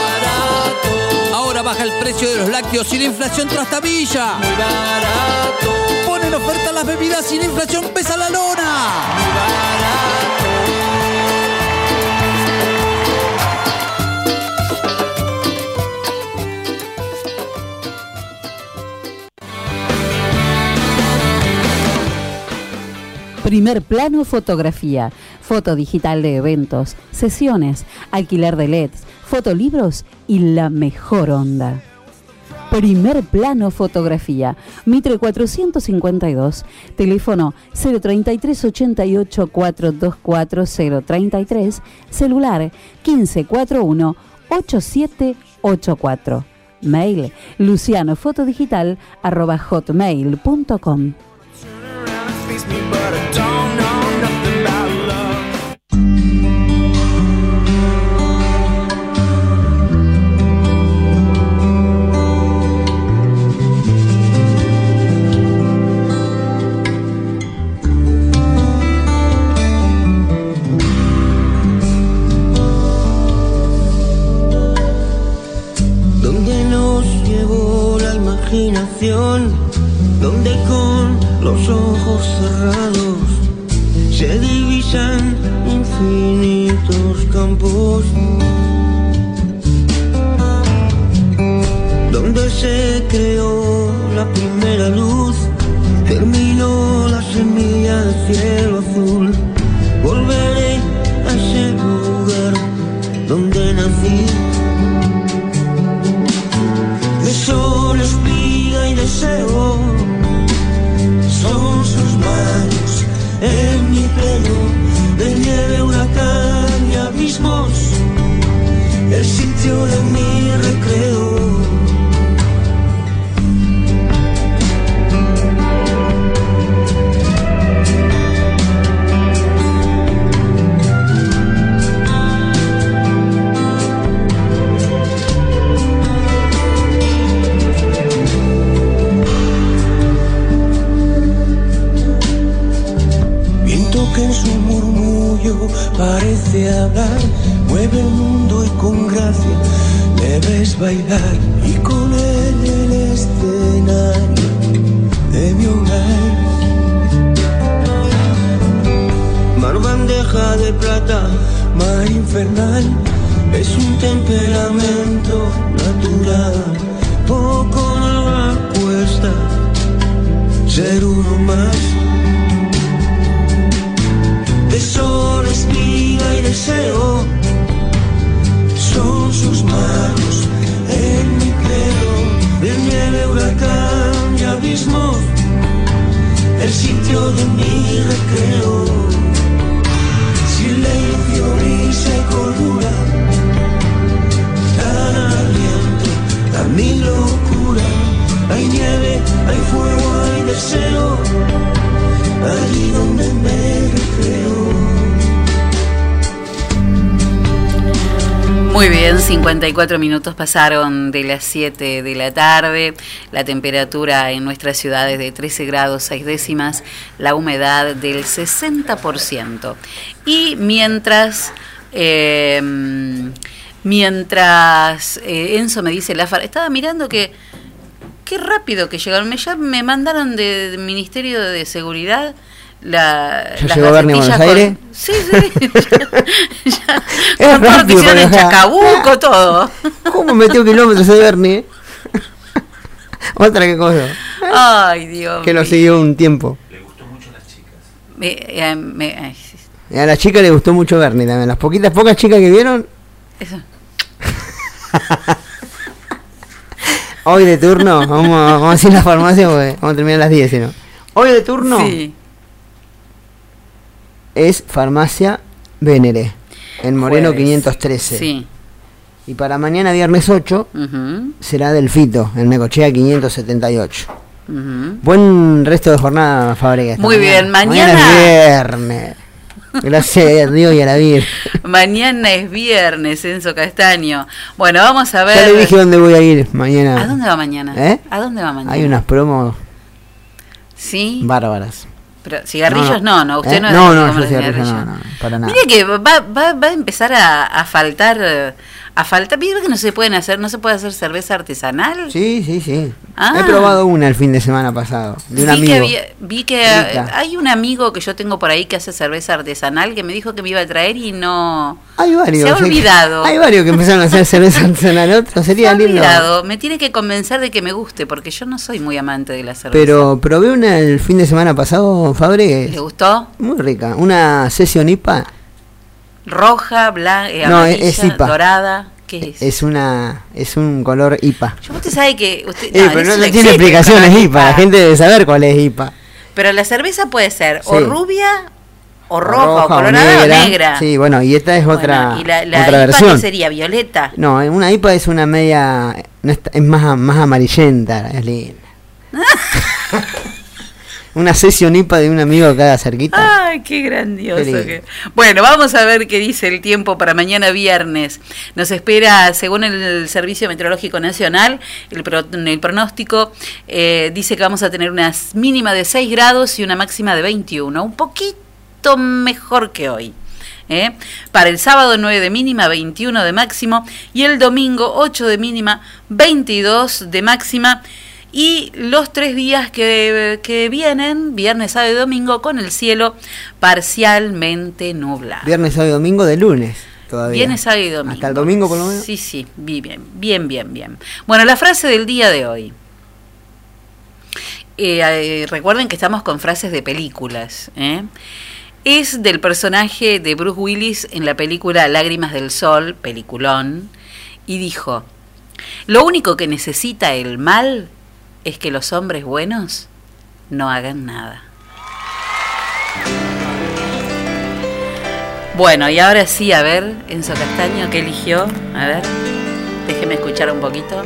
Ahora baja el precio de los lácteos y la inflación trastabilla. Muy barato. Ponen oferta las bebidas y la inflación pesa la lona. Primer plano fotografía, foto digital de eventos, sesiones, alquiler de LEDs, fotolibros y la mejor onda. Primer plano fotografía, Mitre 452, teléfono 033 88 424 033, celular 1541 8784. Mail lucianofotodigital arroba hotmail.com. imaginación, donde con los ojos cerrados se divisan infinitos campos, donde se creó la primera luz, terminó la semilla del cielo azul, volveré a ese lugar donde nací. De nieve, huracán y abismos, el sitio de mi recreo. Parece hablar, mueve el mundo y con gracia le ves bailar y con él el escenario de mi hogar. Mar bandeja de plata, mar infernal, es un temperamento natural, poco nos cuesta ser uno más. Sol, espiga y deseo, son sus manos en mi pelo, de nieve, huracán y abismo, el sitio de mi recreo. Silencio, risa y cordura dan aliento a mi locura. Hay nieve, hay fuego, hay deseo, allí donde me recreo. Muy bien, 54 minutos pasaron de las 7 de la tarde. La temperatura en nuestra ciudad es de 13 grados 6 décimas, la humedad del 60%. Y mientras, eh, mientras eh, Enzo me dice la far- estaba mirando que qué rápido que llegaron. Ya me mandaron del Ministerio de Seguridad la, ¿Ya las llegó Bernie a Buenos Aires? con- Sí, sí. ya, Es con todo lo que hicieron en. Chacabuco, todo. ¿Cómo metió kilómetros de Bernie? Otra que cosa. Ay, Dios. Que lo siguió un tiempo. Me- eh, me- ay, sí, a la chica le gustó mucho Bernie también. Las poquitas, pocas chicas que vieron, eso. hoy de turno, vamos, a- vamos a decir la farmacia porque vamos a terminar a las 10, si no. Hoy de turno Sí. Es Farmacia Venere, en Moreno Jueves. 513. Sí. Y para mañana, viernes 8, Ujú, será Delfito, en Necochea 578. ujú. Buen resto de jornada, esta Muy bien, es mañana- viernes. Gracias a Dios y a la. Mañana es viernes, Enzo Castaño. Bueno, vamos a Ya ver. le dije dónde voy a ir mañana. ¿A dónde va mañana? ¿Eh? ¿A dónde va mañana? Hay unas promos Sí. bárbaras. Pero cigarrillos no, no, usted ¿Eh? no es No, no, yo cigarrillos cigarrillos. no, no, para nada. Mire que va, va, va a empezar a, a faltar, eh, a faltar, ¿viste que no se pueden hacer, no se puede hacer cerveza artesanal? Sí, sí, sí. Ah. He probado una el fin de semana pasado, de un vi amigo. que, había- vi que Rica. hay un amigo que yo tengo por ahí que hace cerveza artesanal que me dijo que me iba a traer y no... Hay varios. Se ha olvidado. Hay varios que empezaron a hacer cerveza artesanal. Otro Se ha sería lindo. olvidado. Me tiene que convencer de que me guste porque yo no soy muy amante de la cerveza. Pero probé una el fin de semana pasado, Fabre. ¿Le gustó? Muy rica. Una sesión IPA. Roja, blanca, No, es- es IPA. dorada. ¿Qué es? Es una es un color IPA. Yo usted sabe que usted Eh, no, pero no, no tiene explicaciones color IPA. La gente debe saber cuál es IPA. Pero la cerveza puede ser o Sí. rubia o roja o, o colorada o negra. Sí, bueno, y esta es Bueno, otra, y la, la otra IPA versión. que sería violeta. No, una IPA es una media. no está- es más, más amarillenta. Es linda. una sesión IPA de un amigo acá cerquita. Ay, qué grandioso. Que- Bueno, vamos a ver qué dice el tiempo para mañana viernes. Nos espera, según el Servicio Meteorológico Nacional, el, pro- el pronóstico eh, dice que vamos a tener una mínima de 6 grados y una máxima de 21, un poquito mejor que hoy. ¿eh? Para el sábado 9 de mínima, 21 de máximo y el domingo 8 de mínima, 22 de máxima. Y los tres días que, que vienen, viernes, sábado y domingo, con el cielo parcialmente nublado. Viernes, sábado y domingo de lunes todavía. Viernes, sábado y domingo. Hasta el domingo por lo menos. Sí, sí, bien, bien, bien, bien. Bueno, la frase del día de hoy. Eh, eh, recuerden que estamos con frases de películas. ¿eh? Es del personaje de Bruce Willis en la película Lágrimas del Sol, peliculón, y dijo, lo único que necesita el mal es que los hombres buenos no hagan nada. Bueno, y ahora sí, a ver, Enzo Castaño, ¿qué eligió? A ver, déjeme escuchar un poquito.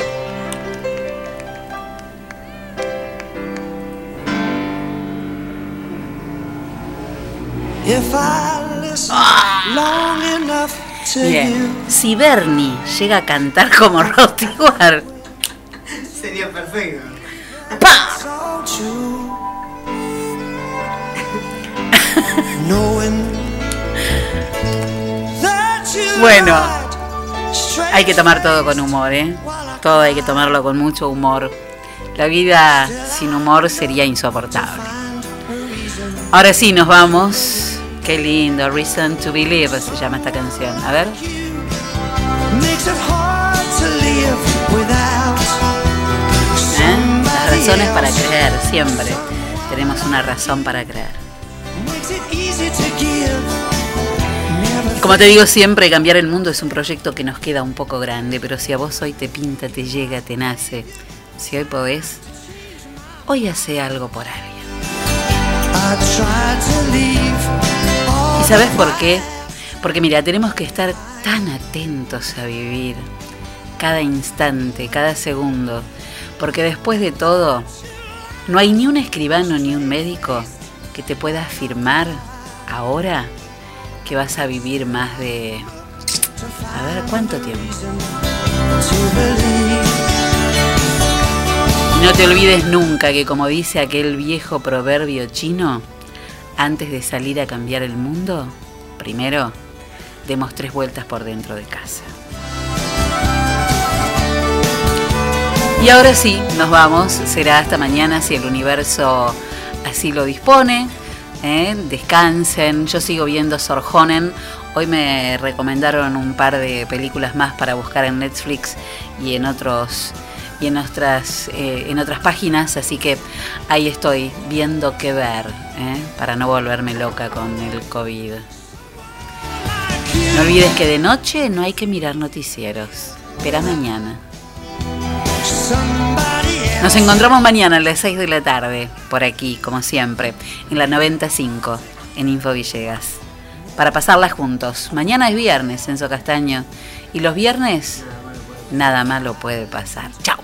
Bien, si Bernie llega a cantar como Rod Stewart, Sería perfecto. Bueno, hay que tomar todo con humor, ¿eh? Todo hay que tomarlo con mucho humor. La vida sin humor sería insoportable. Ahora sí, nos vamos. Qué lindo, Reason to Believe se llama esta canción. A ver. Razones para creer, siempre. Tenemos una razón para creer. Como te digo siempre, cambiar el mundo es un proyecto que nos queda un poco grande, pero si a vos hoy te pinta, te llega, te nace, si hoy podés, hoy hace algo por alguien. ¿Y sabes por qué? Porque mira, tenemos que estar tan atentos a vivir cada instante, cada segundo, porque después de todo, no hay ni un escribano ni un médico que te pueda afirmar ahora que vas a vivir más de... A ver, ¿cuánto tiempo? Y no te olvides nunca que como dice aquel viejo proverbio chino, antes de salir a cambiar el mundo, primero demos tres vueltas por dentro de casa. Y ahora sí, nos vamos. Será hasta mañana si el universo así lo dispone. ¿eh? Descansen. Yo sigo viendo Sorjonen. Hoy me recomendaron un par de películas más para buscar en Netflix y en otros y en otras eh, en otras páginas, así que ahí estoy viendo qué ver ¿eh? para no volverme loca con el COVID. No olvides que de noche no hay que mirar noticieros. Espera mañana. Nos encontramos mañana a las 6 de la tarde, por aquí, como siempre, en la 95, en Info Villegas, para pasarla juntos. Mañana es viernes, Enzo Castaño, y los viernes nada malo puede pasar. Chao.